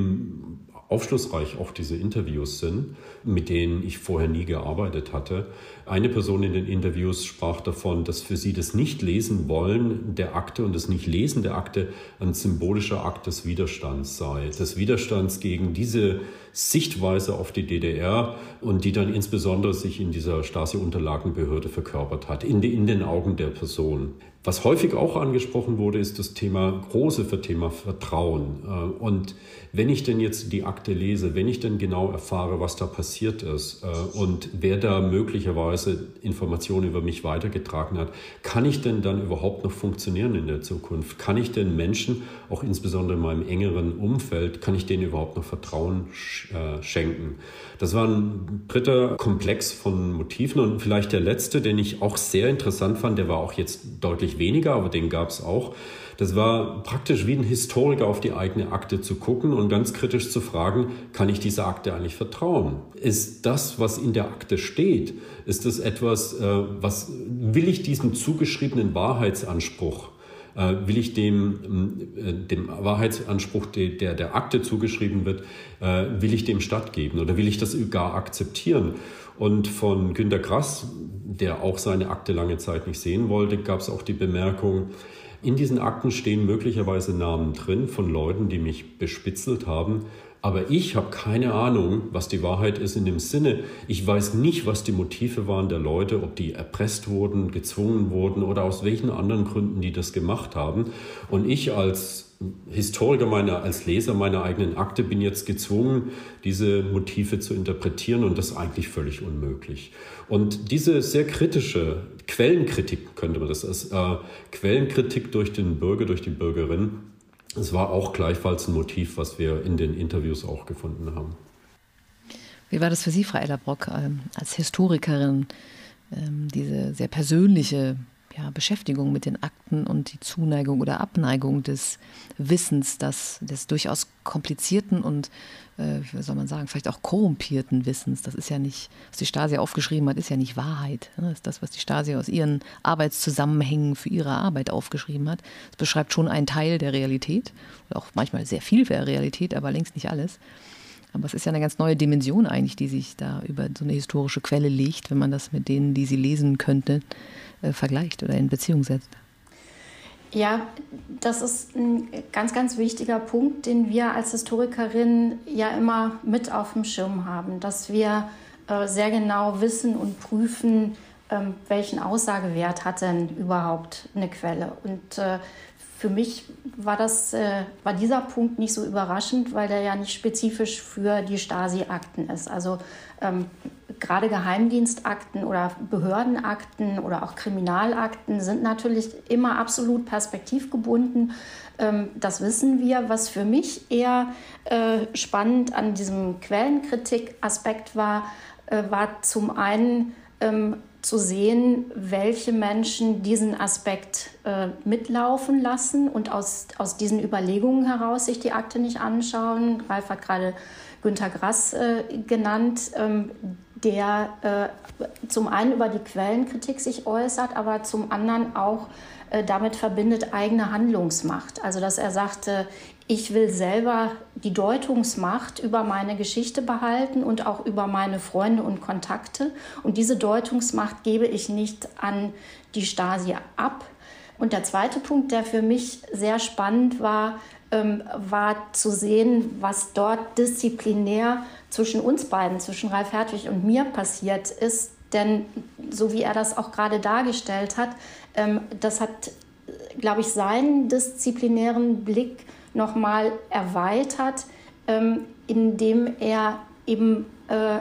aufschlussreich auch diese Interviews sind, mit denen ich vorher nie gearbeitet hatte. Eine Person in den Interviews sprach davon, dass für sie das Nicht-Lesen wollen der Akte und das Nicht-Lesen der Akte ein symbolischer Akt des Widerstands sei, des Widerstands gegen diese Sichtweise auf die DDR und die dann insbesondere sich in dieser Stasi-Unterlagenbehörde verkörpert hat, in, in den Augen der Person. Was häufig auch angesprochen wurde, ist das Thema, große für Thema Vertrauen. Äh, und wenn ich denn jetzt die Akte lese, wenn ich denn genau erfahre, was da passiert ist äh, und wer da möglicherweise Informationen über mich weitergetragen hat, kann ich denn dann überhaupt noch funktionieren in der Zukunft? Kann ich den Menschen, auch insbesondere in meinem engeren Umfeld, kann ich denen überhaupt noch Vertrauen äh, schenken? Das war ein dritter Komplex von Motiven und vielleicht der letzte, den ich auch sehr interessant fand, der war auch jetzt deutlich weniger, aber den gab es auch. Das war praktisch wie ein Historiker auf die eigene Akte zu gucken und ganz kritisch zu fragen, kann ich dieser Akte eigentlich vertrauen? Ist das, was in der Akte steht, ist das etwas, äh, was will ich diesem zugeschriebenen Wahrheitsanspruch will ich dem, äh, dem Wahrheitsanspruch, der der Akte zugeschrieben wird, äh, will ich dem stattgeben oder will ich das gar akzeptieren? Und von Günter Grass, der auch seine Akte lange Zeit nicht sehen wollte, gab es auch die Bemerkung, in diesen Akten stehen möglicherweise Namen drin von Leuten, die mich bespitzelt haben. Aber ich habe keine Ahnung, was die Wahrheit ist in dem Sinne. Ich weiß nicht, was die Motive waren der Leute, ob die erpresst wurden, gezwungen wurden oder aus welchen anderen Gründen die das gemacht haben. Und ich als Historiker meiner, als Leser meiner eigenen Akte bin jetzt gezwungen, diese Motive zu interpretieren und das eigentlich völlig unmöglich. Und diese sehr kritische Quellenkritik, könnte man das als äh, Quellenkritik durch den Bürger, durch die Bürgerin, es war auch gleichfalls ein Motiv, was wir in den Interviews auch gefunden haben. Wie war das für Sie, Frau Ellerbrock, ähm, als Historikerin, ähm, diese sehr persönliche ja, Beschäftigung mit den Akten und die Zuneigung oder Abneigung des Wissens, das, des durchaus komplizierten und, äh, wie soll man sagen, vielleicht auch korrumpierten Wissens. Das ist ja nicht, was die Stasi aufgeschrieben hat, ist ja nicht Wahrheit. Das ist das, was die Stasi aus ihren Arbeitszusammenhängen für ihre Arbeit aufgeschrieben hat. Es beschreibt schon einen Teil der Realität, auch manchmal sehr viel der Realität, aber längst nicht alles. Aber es ist ja eine ganz neue Dimension eigentlich, die sich da über so eine historische Quelle legt, wenn man das mit denen, die sie lesen könnte, äh, vergleicht oder in Beziehung setzt. Ja, das ist ein ganz, ganz wichtiger Punkt, den wir als Historikerin ja immer mit auf dem Schirm haben, dass wir äh, sehr genau wissen und prüfen, ähm, welchen Aussagewert hat denn überhaupt eine Quelle. Und äh, für mich war, das, äh, war dieser Punkt nicht so überraschend, weil der ja nicht spezifisch für die Stasi-Akten ist. Also ähm, gerade Geheimdienstakten oder Behördenakten oder auch Kriminalakten sind natürlich immer absolut perspektivgebunden. Ähm, das wissen wir. Was für mich eher äh, spannend an diesem Quellenkritik-Aspekt war, äh, war zum einen ähm, zu sehen, welche Menschen diesen Aspekt äh, mitlaufen lassen und aus, aus diesen Überlegungen heraus sich die Akte nicht anschauen. Ralf hat gerade Günter Grass äh, genannt, ähm, der äh, zum einen über die Quellenkritik sich äußert, aber zum anderen auch äh, damit verbindet eigene Handlungsmacht. Also dass er sagte, ich will selber die Deutungsmacht über meine Geschichte behalten und auch über meine Freunde und Kontakte. Und diese Deutungsmacht gebe ich nicht an die Stasi ab. Und der zweite Punkt, der für mich sehr spannend war, ähm, war zu sehen, was dort disziplinär zwischen uns beiden, zwischen Ralf Hertwig und mir passiert ist. Denn so wie er das auch gerade dargestellt hat, das hat, glaube ich, seinen disziplinären Blick nochmal erweitert, ähm, indem er eben äh,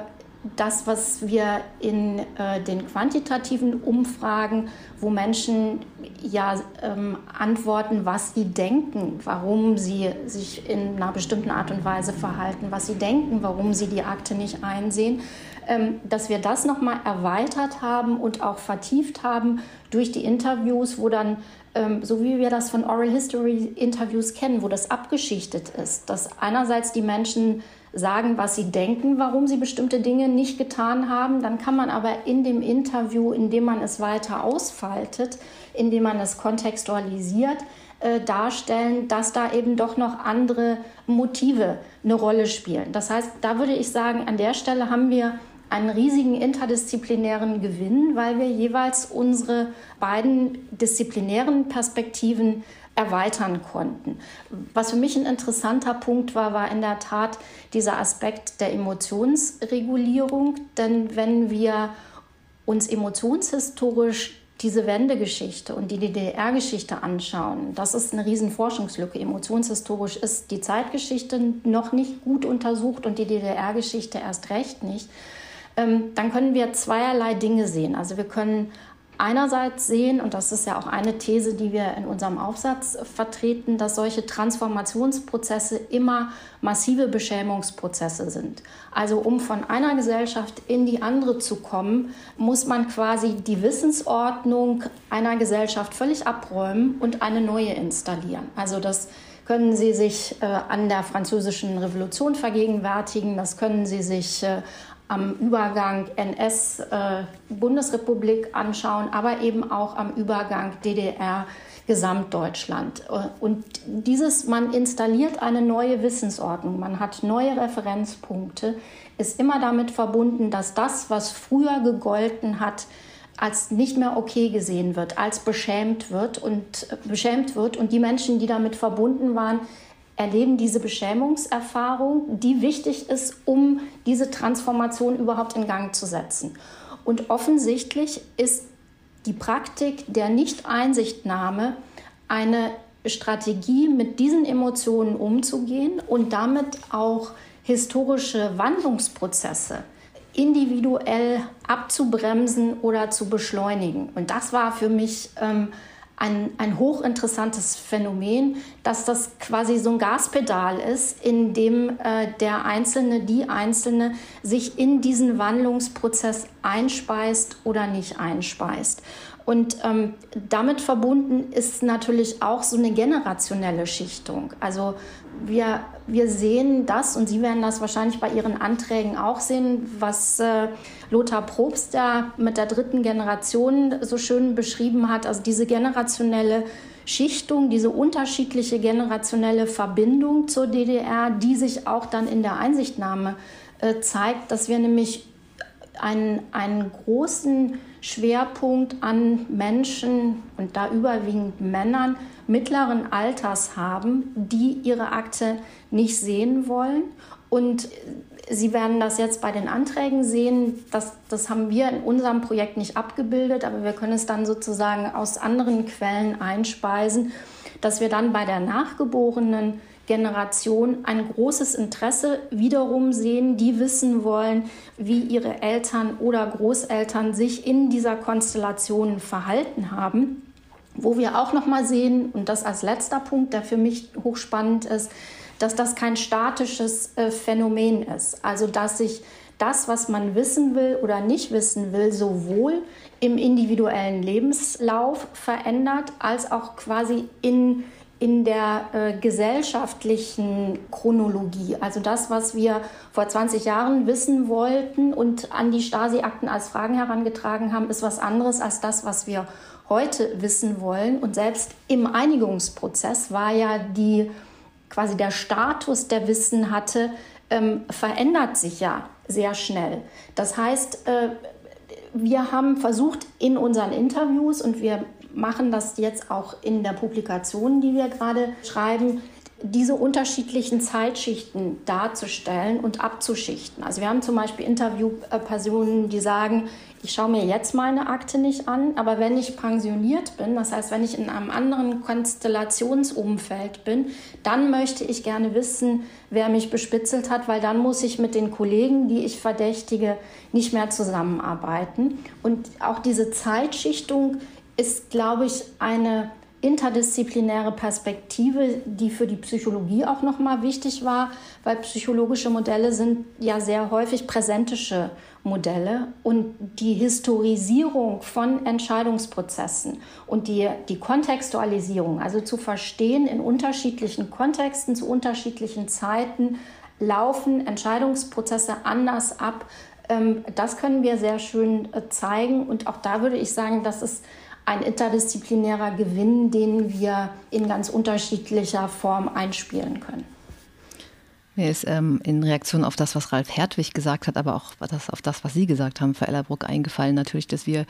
das, was wir in äh, den quantitativen Umfragen, wo Menschen ja ähm, antworten, was sie denken, warum sie sich in einer bestimmten Art und Weise verhalten, was sie denken, warum sie die Akte nicht einsehen, ähm, dass wir das nochmal erweitert haben und auch vertieft haben durch die Interviews, wo dann ähm, so wie wir das von Oral History Interviews kennen, wo das abgeschichtet ist, dass einerseits die Menschen sagen, was sie denken, warum sie bestimmte Dinge nicht getan haben. Dann kann man aber in dem Interview, indem man es weiter ausfaltet, indem man es kontextualisiert, äh, darstellen, dass da eben doch noch andere Motive eine Rolle spielen. Das heißt, da würde ich sagen, an der Stelle haben wir einen riesigen interdisziplinären Gewinn, weil wir jeweils unsere beiden disziplinären Perspektiven erweitern konnten. Was für mich ein interessanter Punkt war, war in der Tat dieser Aspekt der Emotionsregulierung. Denn wenn wir uns emotionshistorisch diese Wendegeschichte und die DDR-Geschichte anschauen, das ist eine riesen Forschungslücke. Emotionshistorisch ist die Zeitgeschichte noch nicht gut untersucht und die DDR-Geschichte erst recht nicht. Ähm, dann können wir zweierlei Dinge sehen. Also wir können einerseits sehen, und das ist ja auch eine These, die wir in unserem Aufsatz vertreten, dass solche Transformationsprozesse immer massive Beschämungsprozesse sind. Also um von einer Gesellschaft in die andere zu kommen, muss man quasi die Wissensordnung einer Gesellschaft völlig abräumen und eine neue installieren. Also das können Sie sich äh, an der französischen Revolution vergegenwärtigen, das können Sie sich äh, am Übergang NS-Bundesrepublik äh, anschauen, aber eben auch am Übergang DDR Gesamtdeutschland. Und dieses, man installiert eine neue Wissensordnung, man hat neue Referenzpunkte, ist immer damit verbunden, dass das, was früher gegolten hat, als nicht mehr okay gesehen wird, als beschämt wird und beschämt wird und die Menschen, die damit verbunden waren, erleben diese Beschämungserfahrung, die wichtig ist, um diese Transformation überhaupt in Gang zu setzen. Und offensichtlich ist die Praktik der Nicht-Einsichtnahme eine Strategie, mit diesen Emotionen umzugehen und damit auch historische Wandlungsprozesse individuell abzubremsen oder zu beschleunigen. Und das war für mich ähm, ein, ein hochinteressantes Phänomen, dass das quasi so ein Gaspedal ist, in dem äh, der Einzelne, die Einzelne sich in diesen Wandlungsprozess einspeist oder nicht einspeist. Und ähm, damit verbunden ist natürlich auch so eine generationelle Schichtung. Also wir, wir sehen das und Sie werden das wahrscheinlich bei Ihren Anträgen auch sehen, was äh, Lothar Probst da mit der dritten Generation so schön beschrieben hat. Also diese generationelle Schichtung, diese unterschiedliche generationelle Verbindung zur DDR, die sich auch dann in der Einsichtnahme äh, zeigt, dass wir nämlich einen, einen großen Schwerpunkt an Menschen und da überwiegend Männern mittleren Alters haben, die ihre Akte nicht sehen wollen. Und Sie werden das jetzt bei den Anträgen sehen. Das, das haben wir in unserem Projekt nicht abgebildet, aber wir können es dann sozusagen aus anderen Quellen einspeisen, dass wir dann bei der nachgeborenen Generation ein großes Interesse wiederum sehen, die wissen wollen, wie ihre Eltern oder Großeltern sich in dieser Konstellation verhalten haben. Wo wir auch noch mal sehen und das als letzter Punkt, der für mich hochspannend ist, dass das kein statisches äh, Phänomen ist. Also dass sich das, was man wissen will oder nicht wissen will, sowohl im individuellen Lebenslauf verändert, als auch quasi in in der äh, gesellschaftlichen Chronologie. Also das, was wir vor 20 Jahren wissen wollten und an die Stasi-Akten als Fragen herangetragen haben, ist was anderes als das, was wir heute wissen wollen. Und selbst im Einigungsprozess war ja die quasi der Status, der Wissen hatte, ähm, verändert sich ja sehr schnell. Das heißt, äh, wir haben versucht in unseren Interviews und wir machen das jetzt auch in der Publikation, die wir gerade schreiben, diese unterschiedlichen Zeitschichten darzustellen und abzuschichten. Also wir haben zum Beispiel Interviewpersonen, die sagen, ich schaue mir jetzt meine Akte nicht an, aber wenn ich pensioniert bin, das heißt, wenn ich in einem anderen Konstellationsumfeld bin, dann möchte ich gerne wissen, wer mich bespitzelt hat, weil dann muss ich mit den Kollegen, die ich verdächtige, nicht mehr zusammenarbeiten. Und auch diese Zeitschichtung ist, glaube ich, eine interdisziplinäre Perspektive, die für die Psychologie auch nochmal wichtig war, weil psychologische Modelle sind ja sehr häufig präsentische Modelle und die Historisierung von Entscheidungsprozessen und die, die Kontextualisierung, also zu verstehen, in unterschiedlichen Kontexten, zu unterschiedlichen Zeiten laufen Entscheidungsprozesse anders ab. Ähm, das können wir sehr schön äh, zeigen und auch da würde ich sagen, dass es ein interdisziplinärer Gewinn, den wir in ganz unterschiedlicher Form einspielen können. Mir ist ähm, in Reaktion auf das, was Ralf Hertwig gesagt hat, aber auch das, auf das, was Sie gesagt haben, Frau Ellerbruck, eingefallen natürlich, dass wir,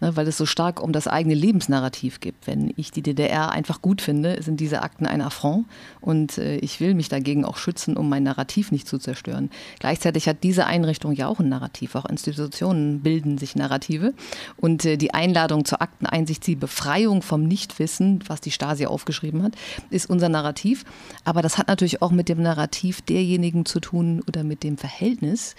ne, weil es so stark um das eigene Lebensnarrativ gibt. Wenn ich die DDR einfach gut finde, sind diese Akten ein Affront und äh, ich will mich dagegen auch schützen, um mein Narrativ nicht zu zerstören. Gleichzeitig hat diese Einrichtung ja auch ein Narrativ. Auch Institutionen bilden sich Narrative und äh, die Einladung zur Akteneinsicht, die Befreiung vom Nichtwissen, was die Stasi aufgeschrieben hat, ist unser Narrativ. Aber das hat natürlich auch mit dem Narrativ derjenigen zu tun oder mit dem Verhältnis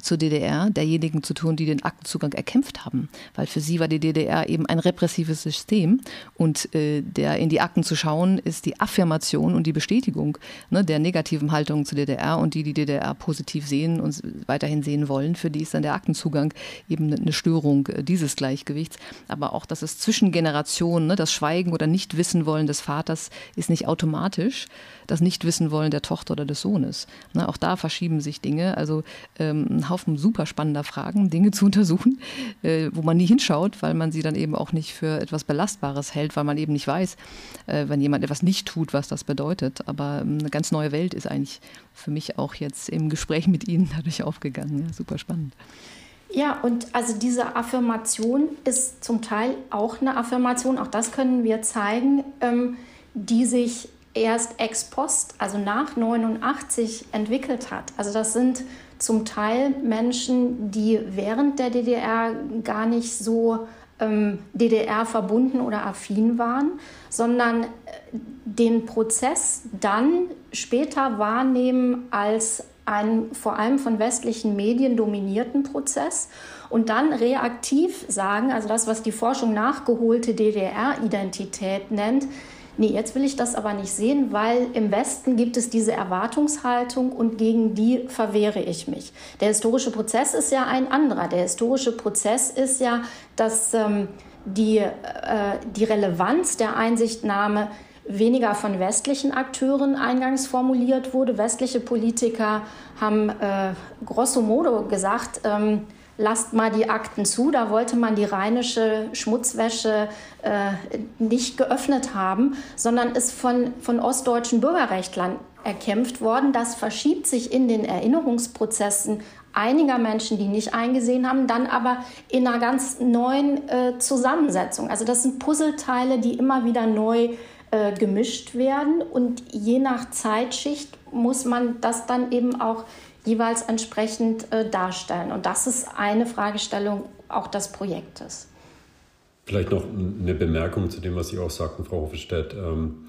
zur DDR derjenigen zu tun, die den Aktenzugang erkämpft haben. Weil für sie war die DDR eben ein repressives System und äh, der in die Akten zu schauen, ist die Affirmation und die Bestätigung ne, der negativen Haltung zur DDR und die die DDR positiv sehen und weiterhin sehen wollen. Für die ist dann der Aktenzugang eben eine Störung äh, dieses Gleichgewichts. Aber auch, dass es zwischen Generationen, ne, das Schweigen oder Nichtwissenwollen des Vaters ist nicht automatisch das Nichtwissenwollen der Tochter oder des Sohnes. Ne, auch da verschieben sich Dinge. Also ähm, Haufen super spannender Fragen, Dinge zu untersuchen, äh, wo man nie hinschaut, weil man sie dann eben auch nicht für etwas Belastbares hält, weil man eben nicht weiß, äh, wenn jemand etwas nicht tut, was das bedeutet. Aber ähm, eine ganz neue Welt ist eigentlich für mich auch jetzt im Gespräch mit Ihnen dadurch aufgegangen. Ja, super spannend. Ja, und also diese Affirmation ist zum Teil auch eine Affirmation, auch das können wir zeigen, ähm, die sich erst ex post, also nach 89 entwickelt hat. Also das sind zum Teil Menschen, die während der DDR gar nicht so ähm, DDR verbunden oder affin waren, sondern äh, den Prozess dann später wahrnehmen als einen vor allem von westlichen Medien dominierten Prozess und dann reaktiv sagen, also das, was die Forschung nachgeholte DDR-Identität nennt, nee, jetzt will ich das aber nicht sehen, weil im Westen gibt es diese Erwartungshaltung und gegen die verwehre ich mich. Der historische Prozess ist ja ein anderer. Der historische Prozess ist ja, dass ähm, die, äh, die Relevanz der Einsichtnahme weniger von westlichen Akteuren eingangs formuliert wurde. Westliche Politiker haben äh, grosso modo gesagt, ähm, lasst mal die Akten zu. Da wollte man die rheinische Schmutzwäsche äh, nicht geöffnet haben, sondern ist von, von ostdeutschen Bürgerrechtlern erkämpft worden. Das verschiebt sich in den Erinnerungsprozessen einiger Menschen, die nicht eingesehen haben, dann aber in einer ganz neuen äh, Zusammensetzung. Also das sind Puzzleteile, die immer wieder neu äh, gemischt werden und je nach Zeitschicht muss man das dann eben auch jeweils entsprechend äh, darstellen. Und das ist eine Fragestellung auch des Projektes. Vielleicht noch eine Bemerkung zu dem, was Sie auch sagten, Frau Hofestedt. Ähm,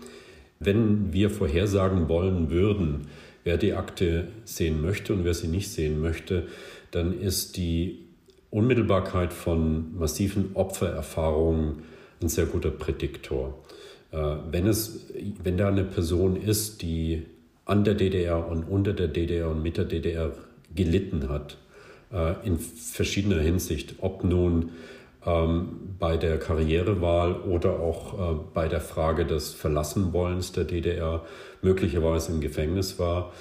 wenn wir vorhersagen wollen würden, wer die Akte sehen möchte und wer sie nicht sehen möchte, dann ist die Unmittelbarkeit von massiven Opfererfahrungen ein sehr guter Prädiktor. Äh, wenn, es, wenn da eine Person ist, die an der DDR und unter der DDR und mit der DDR gelitten hat, äh, in verschiedener Hinsicht, ob nun ähm, bei der Karrierewahl oder auch äh, bei der Frage des Verlassenwollens der DDR möglicherweise im Gefängnis war,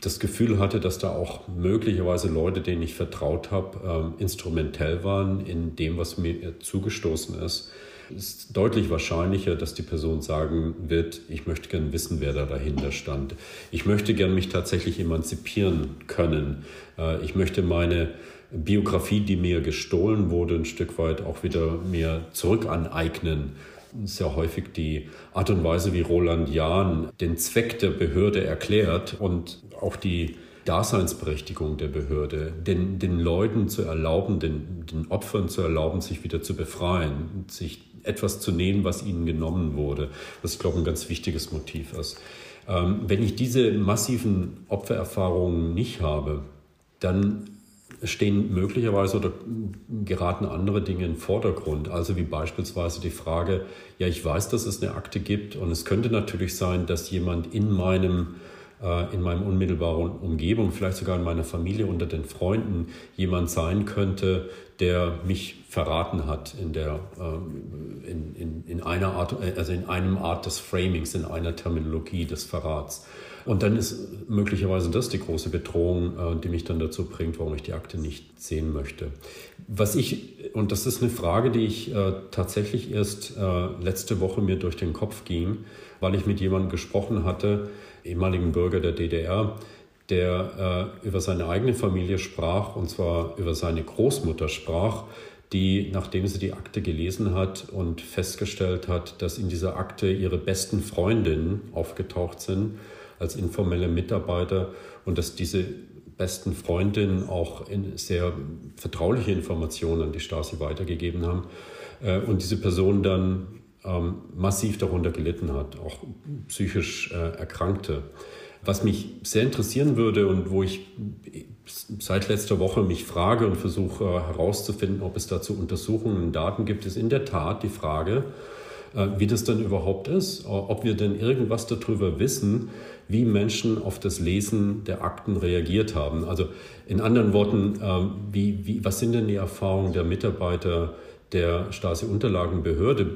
das Gefühl hatte, dass da auch möglicherweise Leute, denen ich vertraut habe, äh, instrumentell waren in dem, was mir zugestoßen ist ist deutlich wahrscheinlicher, dass die Person sagen wird, ich möchte gern wissen, wer da dahinter stand. Ich möchte gern mich tatsächlich emanzipieren können. Äh, ich möchte meine Biografie, die mir gestohlen wurde, ein Stück weit auch wieder mir zurück aneignen. Sehr häufig die Art und Weise, wie Roland Jahn den Zweck der Behörde erklärt und auch die Daseinsberechtigung der Behörde, den, den Leuten zu erlauben, den, den Opfern zu erlauben, sich wieder zu befreien, sich etwas zu nehmen, was ihnen genommen wurde. Glaube ich, ein ganz wichtiges Motiv ist. Ähm, wenn ich diese massiven Opfererfahrungen nicht habe, dann stehen möglicherweise oder geraten andere Dinge in den Vordergrund. Also wie beispielsweise die Frage, ja, ich weiß, dass es eine Akte gibt und es könnte natürlich sein, dass jemand in meinem äh, in meinem unmittelbaren Umgebung, vielleicht sogar in meiner Familie, unter den Freunden jemand sein könnte, der mich verraten hat in der ähm, in, in, in einer Art, äh, also in einem Art des Framings, in einer Terminologie des Verrats. Und dann ist möglicherweise das die große Bedrohung, äh, die mich dann dazu bringt, warum ich die Akte nicht sehen möchte. Was ich, und das ist eine Frage, die ich tatsächlich erst letzte Woche mir durch den Kopf ging, weil ich mit jemandem gesprochen hatte, ehemaligen Bürger der DDR, der äh, über seine eigene Familie sprach, und zwar über seine Großmutter sprach, die, nachdem sie die Akte gelesen hat und festgestellt hat, dass in dieser Akte ihre besten Freundinnen aufgetaucht sind als informelle Mitarbeiter und dass diese besten Freundinnen auch sehr vertrauliche Informationen an die Stasi weitergegeben haben äh, und diese Person dann ähm, massiv darunter gelitten hat, auch psychisch äh, Erkrankte. Was mich sehr interessieren würde und wo ich seit letzter Woche mich frage und versuche äh, herauszufinden, ob es dazu Untersuchungen und Daten gibt, ist in der Tat die Frage, äh, wie das denn überhaupt ist, ob wir denn irgendwas darüber wissen, wie Menschen auf das Lesen der Akten reagiert haben. Also in anderen Worten, äh, wie, wie, was sind denn die Erfahrungen der Mitarbeiter der Stasi-Unterlagenbehörde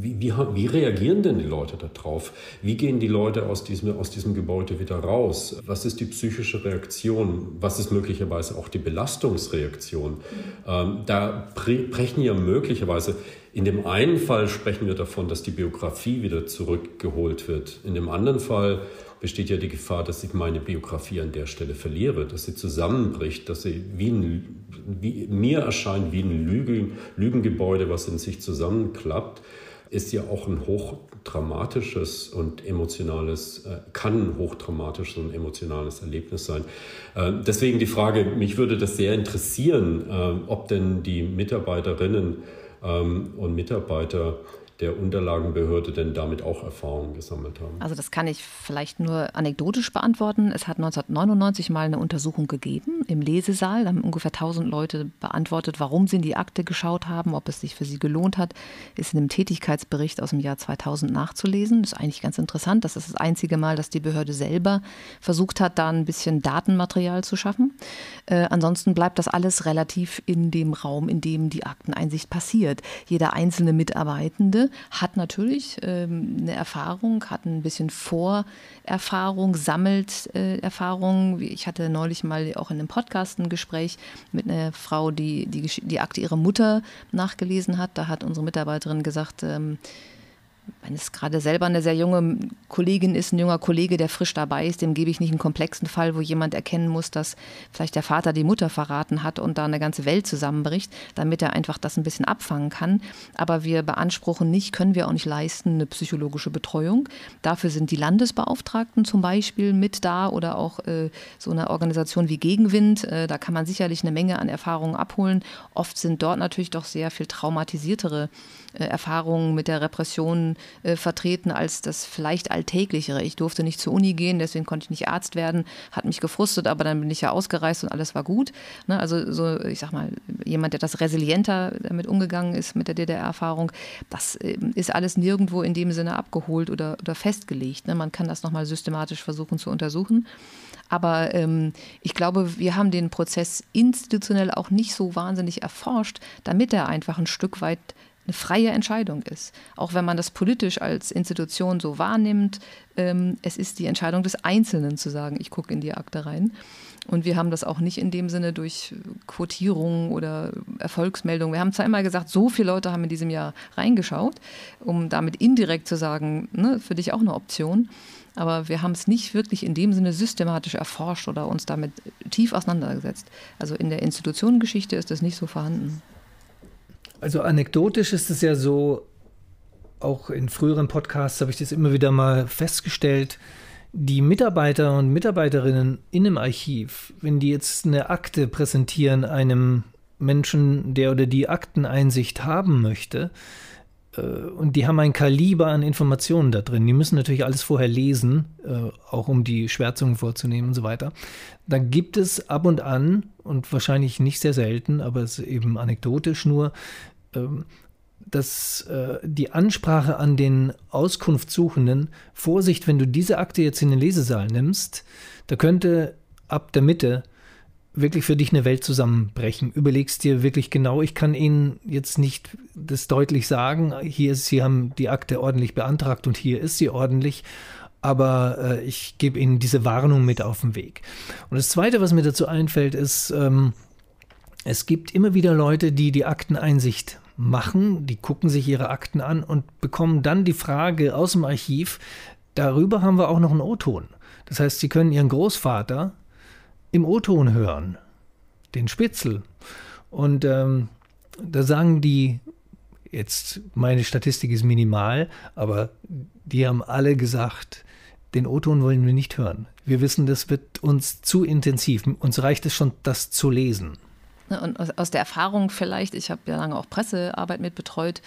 wie, wie, wie, reagieren denn die Leute darauf? Wie gehen die Leute aus diesem, aus diesem Gebäude wieder raus? Was ist die psychische Reaktion? Was ist möglicherweise auch die Belastungsreaktion? Ähm, da brechen ja möglicherweise, in dem einen Fall sprechen wir davon, dass die Biografie wieder zurückgeholt wird. In dem anderen Fall besteht ja die Gefahr, dass ich meine Biografie an der Stelle verliere, dass sie zusammenbricht, dass sie wie ein, wie, mir erscheint wie ein Lügen, Lügengebäude, was in sich zusammenklappt, ist ja auch ein hochdramatisches und emotionales, äh, kann ein hochdramatisches und emotionales Erlebnis sein. Äh, deswegen die Frage, mich würde das sehr interessieren, äh, ob denn die Mitarbeiterinnen ähm, und Mitarbeiter der Unterlagenbehörde denn damit auch Erfahrungen gesammelt haben? Also das kann ich vielleicht nur anekdotisch beantworten. Es hat 1999 mal eine Untersuchung gegeben im Lesesaal. Da haben ungefähr 1000 Leute beantwortet, warum sie in die Akte geschaut haben, ob es sich für sie gelohnt hat. Ist in einem Tätigkeitsbericht aus dem Jahr 2000 nachzulesen. Ist eigentlich ganz interessant. Das ist das einzige Mal, dass die Behörde selber versucht hat, da ein bisschen Datenmaterial zu schaffen. Äh, ansonsten bleibt das alles relativ in dem Raum, in dem die Akteneinsicht passiert. Jeder einzelne Mitarbeitende hat natürlich ähm, eine Erfahrung, hat ein bisschen Vorerfahrung, sammelt äh, Erfahrungen. Ich hatte neulich mal auch in einem Podcast ein Gespräch mit einer Frau, die die, die Akte ihrer Mutter nachgelesen hat. Da hat unsere Mitarbeiterin gesagt, ähm, wenn es gerade selber eine sehr junge Kollegin ist, ein junger Kollege, der frisch dabei ist, dem gebe ich nicht einen komplexen Fall, wo jemand erkennen muss, dass vielleicht der Vater die Mutter verraten hat und da eine ganze Welt zusammenbricht, damit er einfach das ein bisschen abfangen kann. Aber wir beanspruchen nicht, können wir auch nicht leisten, eine psychologische Betreuung. Dafür sind die Landesbeauftragten zum Beispiel mit da oder auch äh, so eine Organisation wie Gegenwind. Äh, da kann man sicherlich eine Menge an Erfahrungen abholen. Oft sind dort natürlich doch sehr viel traumatisiertere Erfahrungen mit der Repression äh, vertreten als das vielleicht Alltäglichere. Ich durfte nicht zur Uni gehen, deswegen konnte ich nicht Arzt werden, hat mich gefrustet, aber dann bin ich ja ausgereist und alles war gut. Ne? Also so, ich sag mal, jemand, der das resilienter damit umgegangen ist mit der DDR-Erfahrung, das äh, ist alles nirgendwo in dem Sinne abgeholt oder, oder festgelegt. Ne? Man kann das nochmal systematisch versuchen zu untersuchen. Aber ähm, ich glaube, wir haben den Prozess institutionell auch nicht so wahnsinnig erforscht, damit er einfach ein Stück weit eine freie Entscheidung ist. Auch wenn man das politisch als Institution so wahrnimmt, ähm, es ist die Entscheidung des Einzelnen zu sagen, ich gucke in die Akte rein. Und wir haben das auch nicht in dem Sinne durch Quotierung oder Erfolgsmeldung. Wir haben zwar immer gesagt, so viele Leute haben in diesem Jahr reingeschaut, um damit indirekt zu sagen, ne, für dich auch eine Option. Aber wir haben es nicht wirklich in dem Sinne systematisch erforscht oder uns damit tief auseinandergesetzt. Also in der Institutionengeschichte ist das nicht so vorhanden. Also anekdotisch ist es ja so, auch in früheren Podcasts habe ich das immer wieder mal festgestellt, die Mitarbeiter und Mitarbeiterinnen in einem Archiv, wenn die jetzt eine Akte präsentieren einem Menschen, der oder die Akteneinsicht haben möchte, und die haben ein Kaliber an Informationen da drin. Die müssen natürlich alles vorher lesen, äh, auch um die Schwärzungen vorzunehmen und so weiter. Da gibt es ab und an, und wahrscheinlich nicht sehr selten, aber es ist eben anekdotisch nur, ähm, dass äh, die Ansprache an den Auskunftssuchenden, Vorsicht, wenn du diese Akte jetzt in den Lesesaal nimmst, da könnte ab der Mitte wirklich für dich eine Welt zusammenbrechen. Überlegst dir wirklich genau, ich kann Ihnen jetzt nicht das deutlich sagen, hier ist, Sie haben die Akte ordentlich beantragt und hier ist sie ordentlich, aber äh, ich gebe Ihnen diese Warnung mit auf den Weg. Und das Zweite, was mir dazu einfällt, ist, ähm, es gibt immer wieder Leute, die die Akteneinsicht machen, die gucken sich ihre Akten an und bekommen dann die Frage aus dem Archiv, darüber haben wir auch noch einen O-Ton. Das heißt, sie können ihren Großvater im O-Ton hören, den Spitzel. Und ähm, da sagen die, jetzt meine Statistik ist minimal, aber die haben alle gesagt, den O-Ton wollen wir nicht hören. Wir wissen, das wird uns zu intensiv. Uns reicht es schon, das zu lesen. Und aus der Erfahrung vielleicht, ich habe ja lange auch Pressearbeit mit betreut,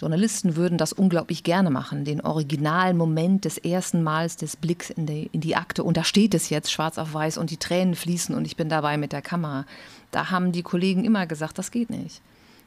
Journalisten würden das unglaublich gerne machen, den originalen Moment des ersten Mals des Blicks in die, in die Akte. Und da steht es jetzt schwarz auf weiß und die Tränen fließen und ich bin dabei mit der Kamera. Da haben die Kollegen immer gesagt, das geht nicht.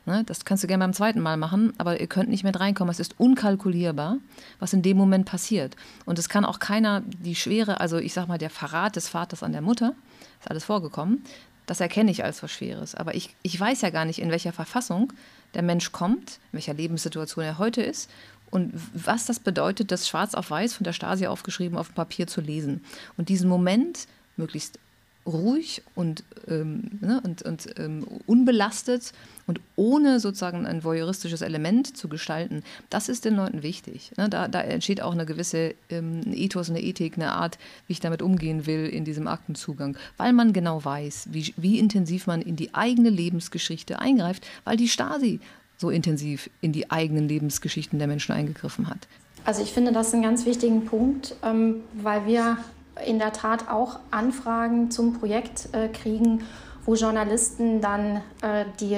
Ne, das kannst du gerne beim zweiten Mal machen, aber ihr könnt nicht mit reinkommen. Es ist unkalkulierbar, was in dem Moment passiert. Und es kann auch keiner die Schwere, also ich sag mal, der Verrat des Vaters an der Mutter, ist alles vorgekommen, das erkenne ich als was Schweres. Aber ich, ich weiß ja gar nicht, in welcher Verfassung der Mensch kommt, in welcher Lebenssituation er heute ist und was das bedeutet, das schwarz auf weiß von der Stasi aufgeschrieben auf dem Papier zu lesen. Und diesen Moment möglichst ruhig und, ähm, ne, und, und ähm, unbelastet und ohne sozusagen ein voyeuristisches Element zu gestalten, das ist den Leuten wichtig. Ne? Da, da, entsteht auch eine gewisse ähm, Ethos, eine Ethik, eine Art, wie ich damit umgehen will in diesem Aktenzugang, weil man genau weiß, wie, wie intensiv man in die eigene Lebensgeschichte eingreift, weil die Stasi so intensiv in die eigenen Lebensgeschichten der Menschen eingegriffen hat. Also ich finde das einen ganz wichtigen Punkt, ähm, weil wir in der Tat auch Anfragen zum Projekt äh, kriegen, wo Journalisten dann äh, die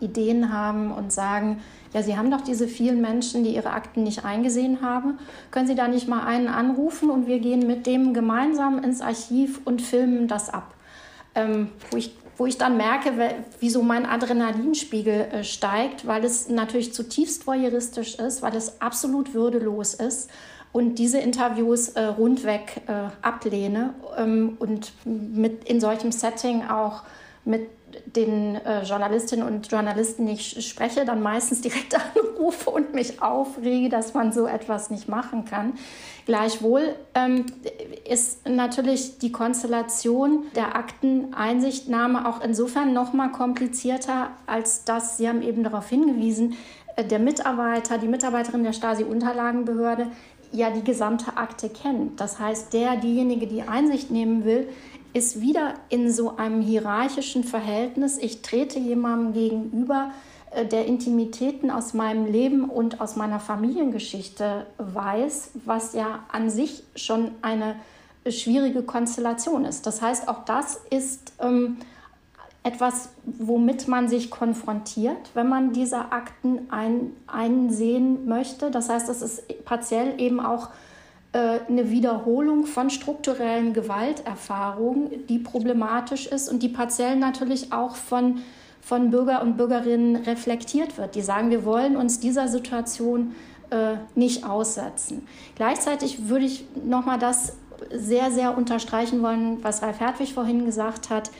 Ideen haben und sagen, ja, Sie haben doch diese vielen Menschen, die ihre Akten nicht eingesehen haben. Können Sie da nicht mal einen anrufen und wir gehen mit dem gemeinsam ins Archiv und filmen das ab? Ähm, wo, ich, wo ich dann merke, wieso mein Adrenalinspiegel äh, steigt, weil es natürlich zutiefst voyeuristisch ist, weil es absolut würdelos ist und diese Interviews äh, rundweg äh, ablehne ähm, und mit in solchem Setting auch mit den äh, Journalistinnen und Journalisten nicht spreche, dann meistens direkt anrufe und mich aufrege, dass man so etwas nicht machen kann. Gleichwohl ähm, ist natürlich die Konstellation der Akteneinsichtnahme auch insofern noch mal komplizierter, als dass Sie haben eben darauf hingewiesen, äh, der Mitarbeiter, die Mitarbeiterin der Stasi-Unterlagenbehörde ja die gesamte Akte kennt. Das heißt, der, diejenige, die Einsicht nehmen will, ist wieder in so einem hierarchischen Verhältnis. Ich trete jemandem gegenüber, äh, der Intimitäten aus meinem Leben und aus meiner Familiengeschichte weiß, was ja an sich schon eine schwierige Konstellation ist. Das heißt, auch das ist ähm, etwas, womit man sich konfrontiert, wenn man diese Akten ein, einsehen möchte. Das heißt, es ist partiell eben auch äh, eine Wiederholung von strukturellen Gewalterfahrungen, die problematisch ist und die partiell natürlich auch von, von Bürger und Bürgerinnen reflektiert wird. Die sagen, wir wollen uns dieser Situation äh, nicht aussetzen. Gleichzeitig würde ich nochmal das sehr, sehr unterstreichen wollen, was Ralf Hertwig vorhin gesagt hat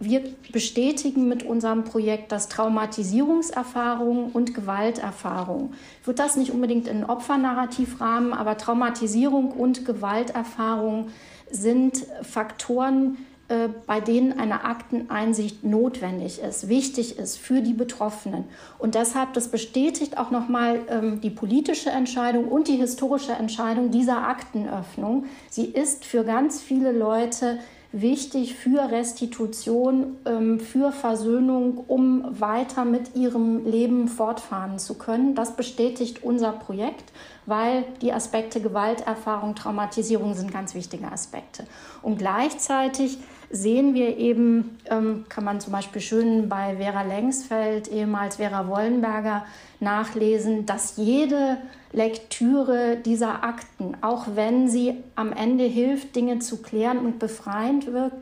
wir bestätigen mit unserem Projekt, dass Traumatisierungserfahrungen und Gewalterfahrungen, ich würde das nicht unbedingt in Opfernarrativ rahmen, aber Traumatisierung und Gewalterfahrung sind Faktoren, äh, bei denen eine Akteneinsicht notwendig ist, wichtig ist für die Betroffenen. Und deshalb, das bestätigt auch nochmal ähm, die politische Entscheidung und die historische Entscheidung dieser Aktenöffnung. Sie ist für ganz viele Leute wichtig für Restitution, ähm, für Versöhnung, um weiter mit ihrem Leben fortfahren zu können. Das bestätigt unser Projekt, weil die Aspekte Gewalterfahrung, Traumatisierung sind ganz wichtige Aspekte. Und gleichzeitig sehen wir eben, ähm, kann man zum Beispiel schön bei Vera Lengsfeld, ehemals Vera Wollenberger, nachlesen, dass jede Lektüre dieser Akten, auch wenn sie am Ende hilft, Dinge zu klären und befreiend wirkt,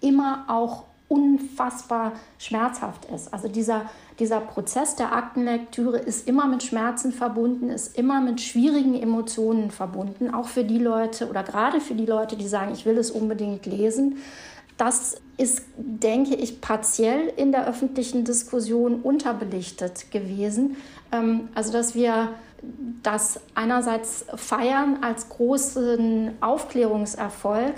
immer auch unfassbar schmerzhaft ist. Also dieser, dieser Prozess der Aktenlektüre ist immer mit Schmerzen verbunden, ist immer mit schwierigen Emotionen verbunden, auch für die Leute oder gerade für die Leute, die sagen, ich will es unbedingt lesen. Das ist, denke ich, partiell in der öffentlichen Diskussion unterbelichtet gewesen. Ähm, also, dass wir das einerseits feiern als großen Aufklärungserfolg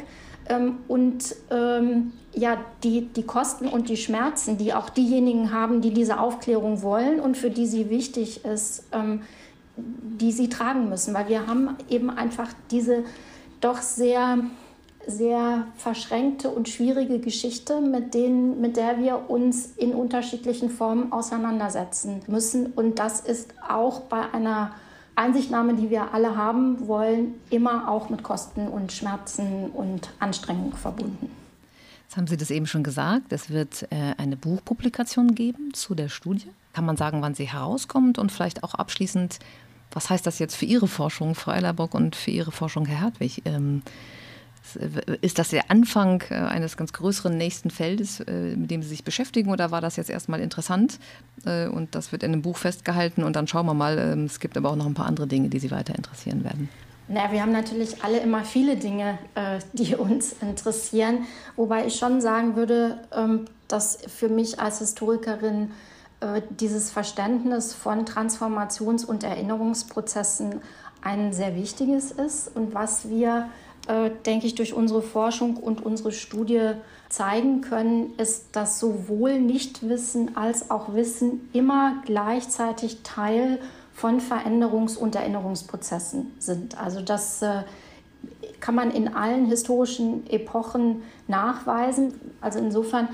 ähm, und ähm, ja, die, die Kosten und die Schmerzen, die auch diejenigen haben, die diese Aufklärung wollen und für die sie wichtig ist, die sie tragen müssen. Weil wir haben eben einfach diese doch sehr sehr verschränkte und schwierige Geschichte, mit, denen, mit der wir uns in unterschiedlichen Formen auseinandersetzen müssen. Und das ist auch bei einer Einsichtnahme, die wir alle haben wollen, immer auch mit Kosten und Schmerzen und Anstrengungen verbunden. Jetzt haben Sie das eben schon gesagt. Es wird äh, eine Buchpublikation geben zu der Studie. Kann man sagen, wann sie herauskommt und vielleicht auch abschließend, was heißt das jetzt für Ihre Forschung, Frau Ellerbock, und für Ihre Forschung, Herr Hertwig? Ist das der Anfang äh, eines ganz größeren nächsten Feldes, äh, mit dem Sie sich beschäftigen, oder war das jetzt erstmal interessant äh, und das wird in einem Buch festgehalten und dann schauen wir mal. Ähm, es gibt aber auch noch ein paar andere Dinge, die Sie weiter interessieren werden. Na, wir haben natürlich alle immer viele Dinge, die uns interessieren, wobei ich schon sagen würde, ähm, dass für mich als Historikerin dieses Verständnis von Transformations- und Erinnerungsprozessen ein sehr wichtiges ist und was wir, äh, denke ich, durch unsere Forschung und unsere Studie zeigen können, ist, dass sowohl Nichtwissen als auch Wissen immer gleichzeitig Teil von Veränderungs- und Erinnerungsprozessen sind. Also das äh, kann man in allen historischen Epochen nachweisen. Also insofern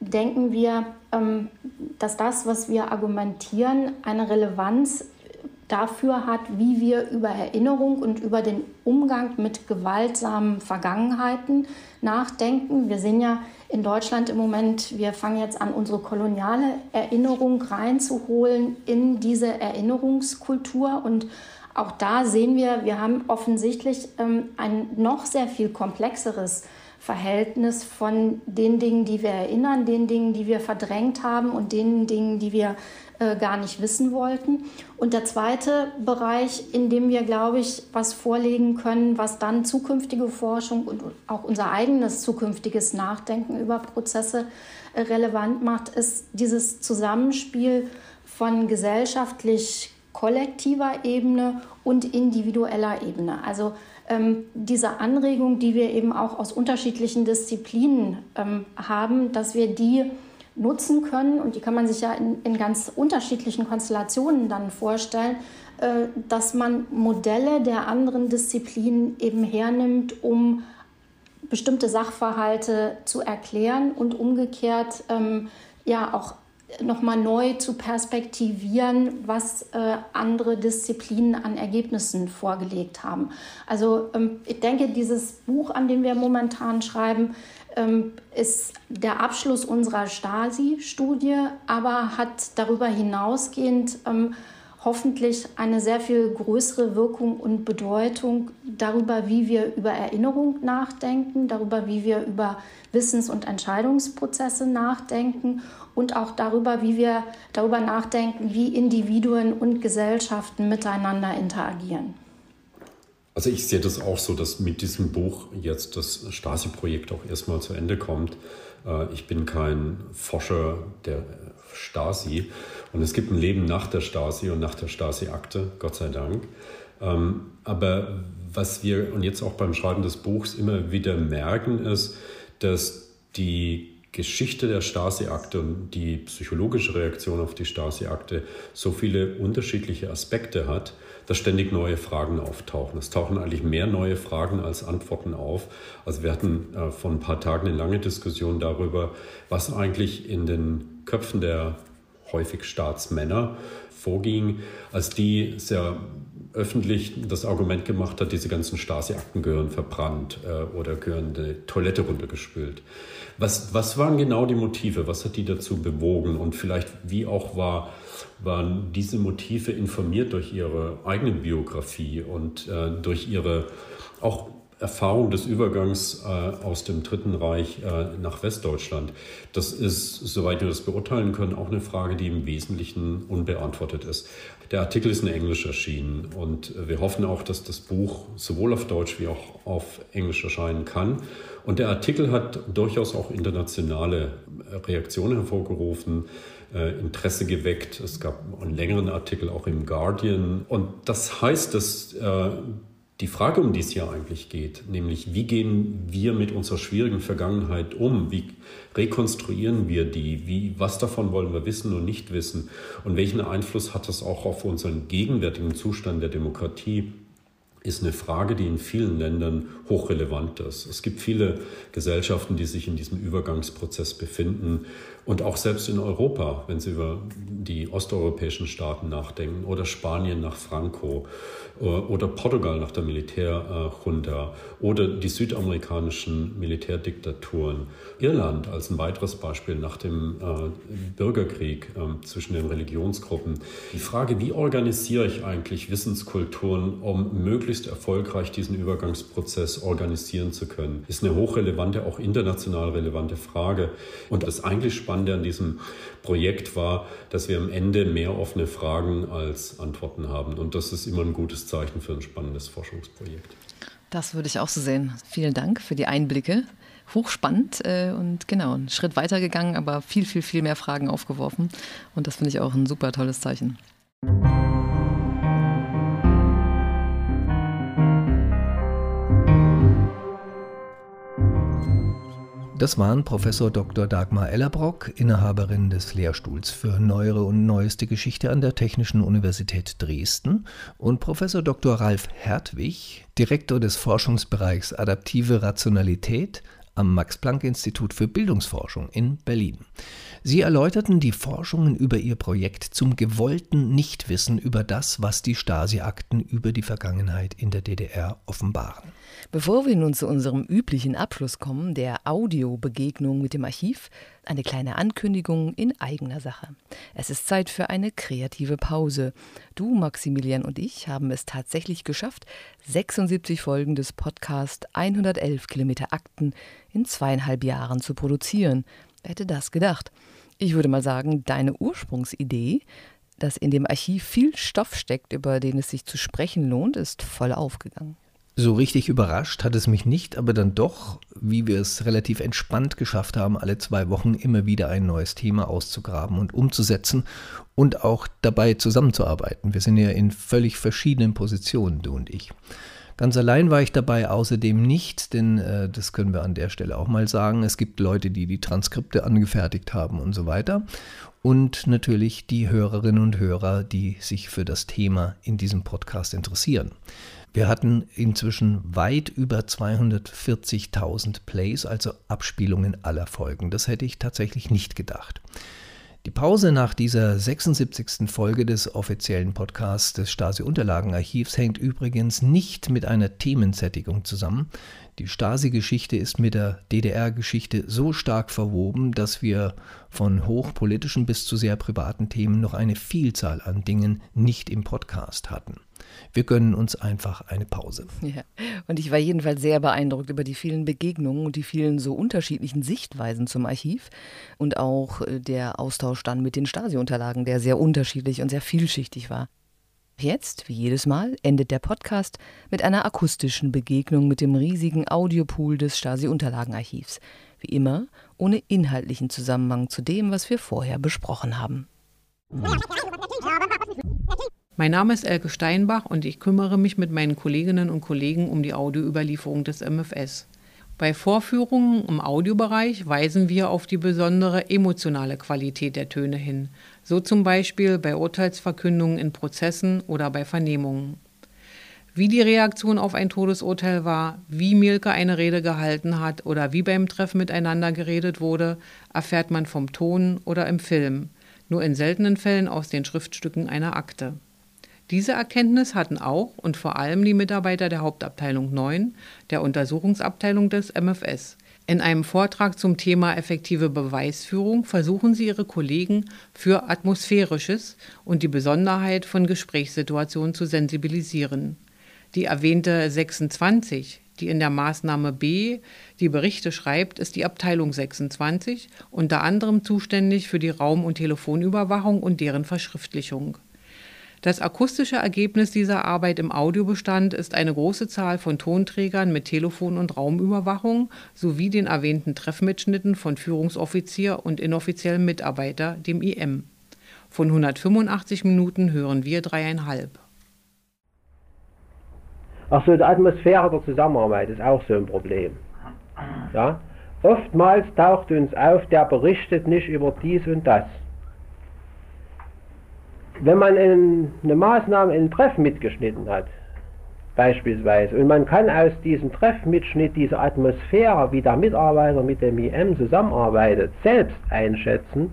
denken wir, ähm, dass das, was wir argumentieren, eine Relevanz dafür hat, wie wir über Erinnerung und über den Umgang mit gewaltsamen Vergangenheiten nachdenken. Wir sehen ja in Deutschland im Moment, wir fangen jetzt an, unsere koloniale Erinnerung reinzuholen in diese Erinnerungskultur. Und auch da sehen wir, wir haben offensichtlich ähm, ein noch sehr viel komplexeres Verhältnis von den Dingen, die wir erinnern, den Dingen, die wir verdrängt haben und den Dingen, die wir äh, gar nicht wissen wollten. Und der zweite Bereich, in dem wir, glaube ich, was vorlegen können, was dann zukünftige Forschung und auch unser eigenes zukünftiges Nachdenken über Prozesse äh, relevant macht, ist dieses Zusammenspiel von gesellschaftlich kollektiver Ebene und individueller Ebene. Also ähm, diese Anregung, die wir eben auch aus unterschiedlichen Disziplinen ähm, haben, dass wir die nutzen können. Und die kann man sich ja in, in ganz unterschiedlichen Konstellationen dann vorstellen, äh, dass man Modelle der anderen Disziplinen eben hernimmt, um bestimmte Sachverhalte zu erklären und umgekehrt ähm, ja auch nochmal neu zu perspektivieren, was äh, andere Disziplinen an Ergebnissen vorgelegt haben. Also ähm, ich denke, dieses Buch, an dem wir momentan schreiben, ist der Abschluss unserer Stasi-Studie, aber hat darüber hinausgehend ähm, hoffentlich eine sehr viel größere Wirkung und Bedeutung darüber, wie wir über Erinnerung nachdenken, darüber, wie wir über Wissens- und Entscheidungsprozesse nachdenken und auch darüber, wie wir darüber nachdenken, wie Individuen und Gesellschaften miteinander interagieren. Also ich sehe das auch so, dass mit diesem Buch jetzt das Stasi-Projekt auch erstmal zu Ende kommt. Äh, ich bin kein Forscher der Stasi und es gibt ein Leben nach der Stasi und nach der Stasi-Akte, Gott sei Dank. Ähm, aber was wir und jetzt auch beim Schreiben des Buchs immer wieder merken, ist, dass die Geschichte der Stasi-Akte und die psychologische Reaktion auf die Stasi-Akte so viele unterschiedliche Aspekte hat, dass ständig neue Fragen auftauchen. Es tauchen eigentlich mehr neue Fragen als Antworten auf. Also wir hatten äh, vor ein paar Tagen eine lange Diskussion darüber, was eigentlich in den Köpfen der häufig Staatsmänner vorging, als die sehr öffentlich das Argument gemacht hat, diese ganzen Stasi-Akten gehören verbrannt äh, oder gehören eine Toilette runtergespült. Was, was waren genau die Motive? Was hat die dazu bewogen? Und vielleicht, wie auch war, waren diese Motive informiert durch ihre eigene Biografie und äh, durch ihre auch Erfahrung des Übergangs äh, aus dem Dritten Reich äh, nach Westdeutschland. Das ist, soweit wir das beurteilen können, auch eine Frage, die im Wesentlichen unbeantwortet ist. Der Artikel ist in Englisch erschienen und wir hoffen auch, dass das Buch sowohl auf Deutsch wie auch auf Englisch erscheinen kann. Und der Artikel hat durchaus auch internationale Reaktionen hervorgerufen. Äh, Interesse geweckt. Es gab einen längeren Artikel auch im Guardian. Und das heißt, dass äh, die Frage, um die es hier eigentlich geht, nämlich wie gehen wir mit unserer schwierigen Vergangenheit um? Wie rekonstruieren wir die? Wie, was davon wollen wir wissen und nicht wissen? Und welchen Einfluss hat das auch auf unseren gegenwärtigen Zustand der Demokratie? ist eine Frage, die in vielen Ländern hochrelevant ist. Es gibt viele Gesellschaften, die sich in diesem Übergangsprozess befinden und auch selbst in Europa, wenn Sie über die osteuropäischen Staaten nachdenken oder Spanien nach Franco äh, oder Portugal nach der Militärjunta oder die südamerikanischen Militärdiktaturen. Irland als ein weiteres Beispiel nach dem äh, Bürgerkrieg äh, zwischen den Religionsgruppen. Die Frage, wie organisiere ich eigentlich Wissenskulturen, um möglichst erfolgreich diesen Übergangsprozess organisieren zu können, ist eine hochrelevante, auch international relevante Frage. Und das eigentlich Spannende an diesem Projekt war, dass wir am Ende mehr offene Fragen als Antworten haben. Und das ist immer ein gutes Zeichen für ein spannendes Forschungsprojekt. Das würde ich auch so sehen. Vielen Dank für die Einblicke. Hochspannend äh, und genau, einen Schritt weiter gegangen, aber viel, viel, viel mehr Fragen aufgeworfen. Und das finde ich auch ein super tolles Zeichen. Das waren Professor Dr. Dagmar Ellerbrock, Inhaberin des Lehrstuhls für Neuere und Neueste Geschichte an der Technischen Universität Dresden, und Professor Dr. Ralf Hertwig, Direktor des Forschungsbereichs Adaptive Rationalität am Max-Planck-Institut für Bildungsforschung in Berlin. Sie erläuterten die Forschungen über ihr Projekt zum gewollten Nichtwissen über das, was die Stasi-Akten über die Vergangenheit in der DDR offenbaren. Bevor wir nun zu unserem üblichen Abschluss kommen, der Audiobegegnung mit dem Archiv, eine kleine Ankündigung in eigener Sache. Es ist Zeit für eine kreative Pause. Du, Maximilian und ich haben es tatsächlich geschafft, 76 Folgen des Podcasts 111 Kilometer Akten in zweieinhalb Jahren zu produzieren. Wer hätte das gedacht? Ich würde mal sagen, deine Ursprungsidee, dass in dem Archiv viel Stoff steckt, über den es sich zu sprechen lohnt, ist voll aufgegangen. So richtig überrascht hat es mich nicht, aber dann doch, wie wir es relativ entspannt geschafft haben, alle zwei Wochen immer wieder ein neues Thema auszugraben und umzusetzen und auch dabei zusammenzuarbeiten. Wir sind ja in völlig verschiedenen Positionen, du und ich. Ganz allein war ich dabei außerdem nicht, denn äh, das können wir an der Stelle auch mal sagen. Es gibt Leute, die die Transkripte angefertigt haben und so weiter. Und natürlich die Hörerinnen und Hörer, die sich für das Thema in diesem Podcast interessieren. Wir hatten inzwischen weit über 240.000 Plays, also Abspielungen aller Folgen. Das hätte ich tatsächlich nicht gedacht. Die Pause nach dieser 76. Folge des offiziellen Podcasts des Stasi-Unterlagenarchivs hängt übrigens nicht mit einer Themensättigung zusammen. Die Stasi-Geschichte ist mit der DDR-Geschichte so stark verwoben, dass wir von hochpolitischen bis zu sehr privaten Themen noch eine Vielzahl an Dingen nicht im Podcast hatten. Wir gönnen uns einfach eine Pause. Ja. Und ich war jedenfalls sehr beeindruckt über die vielen Begegnungen und die vielen so unterschiedlichen Sichtweisen zum Archiv und auch äh, der Austausch dann mit den Stasi-Unterlagen, der sehr unterschiedlich und sehr vielschichtig war. Jetzt, wie jedes Mal, endet der Podcast mit einer akustischen Begegnung mit dem riesigen Audiopool des Stasi-Unterlagenarchivs. Wie immer, ohne inhaltlichen Zusammenhang zu dem, was wir vorher besprochen haben. Mein Name ist Elke Steinbach und ich kümmere mich mit meinen Kolleginnen und Kollegen um die Audioüberlieferung des MFS. Bei Vorführungen im Audiobereich weisen wir auf die besondere emotionale Qualität der Töne hin, so zum Beispiel bei Urteilsverkündungen in Prozessen oder bei Vernehmungen. Wie die Reaktion auf ein Todesurteil war, wie Mielke eine Rede gehalten hat oder wie beim Treffen miteinander geredet wurde, erfährt man vom Ton oder im Film, nur in seltenen Fällen aus den Schriftstücken einer Akte. Diese Erkenntnis hatten auch und vor allem die Mitarbeiter der Hauptabteilung 9, der Untersuchungsabteilung des MFS. In einem Vortrag zum Thema effektive Beweisführung versuchen sie ihre Kollegen für Atmosphärisches und die Besonderheit von Gesprächssituationen zu sensibilisieren. Die erwähnte 26, die in der Maßnahme B die Berichte schreibt, ist die Abteilung 26, unter anderem zuständig für die Raum- und Telefonüberwachung und deren Verschriftlichung. Das akustische Ergebnis dieser Arbeit im Audiobestand ist eine große Zahl von Tonträgern mit Telefon- und Raumüberwachung sowie den erwähnten Treffmitschnitten von Führungsoffizier und inoffiziellem Mitarbeiter, dem IM. Von 185 Minuten hören wir dreieinhalb. Ach so, die Atmosphäre der Zusammenarbeit ist auch so ein Problem. Ja? Oftmals taucht uns auf, der berichtet nicht über dies und das wenn man in, eine Maßnahme, einen Treff mitgeschnitten hat, beispielsweise, und man kann aus diesem Treffmitschnitt diese Atmosphäre, wie der Mitarbeiter mit dem IM zusammenarbeitet, selbst einschätzen,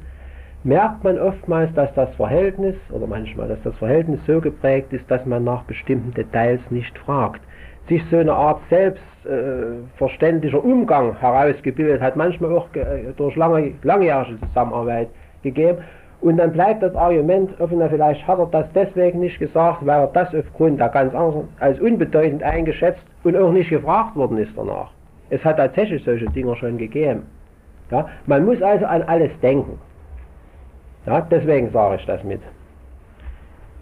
merkt man oftmals, dass das Verhältnis, oder manchmal, dass das Verhältnis so geprägt ist, dass man nach bestimmten Details nicht fragt. Sich so eine Art selbstverständlicher äh, Umgang herausgebildet hat, manchmal auch äh, durch lange, langjährige Zusammenarbeit gegeben Und dann bleibt das Argument offen, vielleicht hat er das deswegen nicht gesagt, weil er das aufgrund der ganz anderen als unbedeutend eingeschätzt und auch nicht gefragt worden ist danach. Es hat tatsächlich solche Dinge schon gegeben. Ja, man muss also an alles denken. Ja, deswegen sage ich das mit.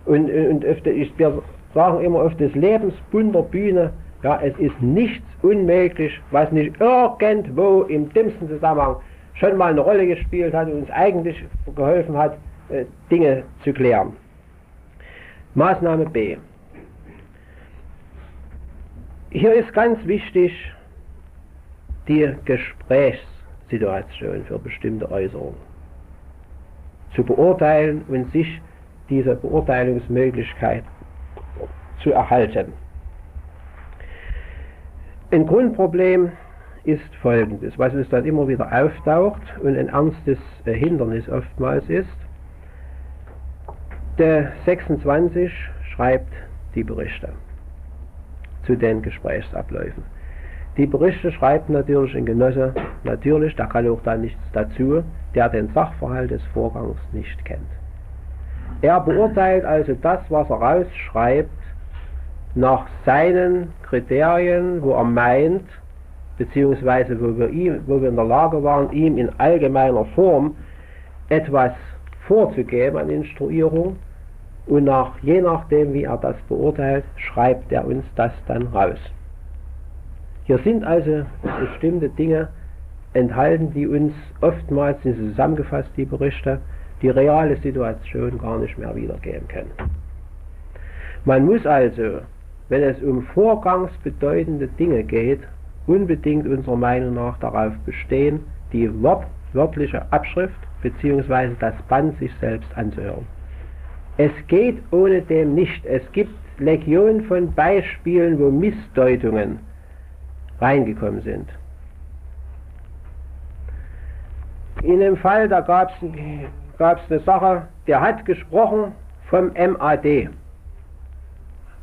Und, und die, ich, wir sagen immer auf des Lebens bunter Bühne, ja, es ist nichts unmöglich, was nicht irgendwo im dümmsten Zusammenhang schon mal eine Rolle gespielt hat und uns eigentlich geholfen hat, äh, Dinge zu klären. Maßnahme B. Hier ist ganz wichtig die Gesprächssituation für bestimmte Äußerungen zu beurteilen und sich diese Beurteilungsmöglichkeit zu erhalten. Ein Grundproblem ist folgendes, was uns dann immer wieder auftaucht und ein ernstes Hindernis oftmals ist. Der 26 schreibt die Berichte zu den Gesprächsabläufen. Die Berichte schreibt natürlich ein Genosse, natürlich, da kann auch da nichts dazu, der den Sachverhalt des Vorgangs nicht kennt. Er beurteilt also das, was er rausschreibt, nach seinen Kriterien, wo er meint, beziehungsweise wo wir, ihm, wo wir in der Lage waren, ihm in allgemeiner Form etwas vorzugeben an Instruierung und nach, je nachdem, wie er das beurteilt, schreibt er uns das dann raus. Hier sind also bestimmte Dinge enthalten, die uns oftmals, sind zusammengefasst, die Berichte, die reale Situation gar nicht mehr wiedergeben können. Man muss also, wenn es um vorgangsbedeutende Dinge geht, unbedingt unserer Meinung nach darauf bestehen, die wortwörtliche Abschrift bzw. das Band sich selbst anzuhören. Es geht ohne dem nicht. Es gibt Legionen von Beispielen, wo Missdeutungen reingekommen sind. In dem Fall, da gab es eine Sache, der hat gesprochen vom MAD.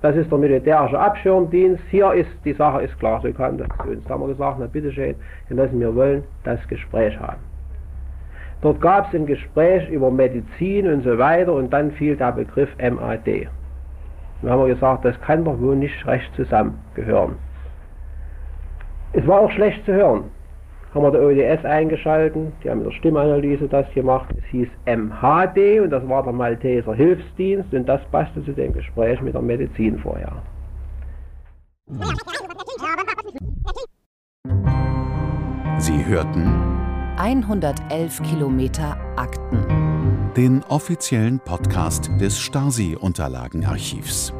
Das ist der militärische Abschirmdienst. Hier ist die Sache ist klar bekannt. Uns haben wir gesagt, na bitteschön, lassen wir wollen das Gespräch haben. Dort gab es ein Gespräch über Medizin und so weiter und dann fiel der Begriff MAD. Dann haben wir gesagt, das kann doch wohl nicht recht zusammengehören. Es war auch schlecht zu hören haben wir der ODS eingeschalten, die haben mit der Stimmanalyse das gemacht. Es hieß MHD und das war der Malteser Hilfsdienst und das passte zu dem Gespräch mit der Medizin vorher. Sie hörten 111 Kilometer Akten. Den offiziellen Podcast des Stasi-Unterlagenarchivs.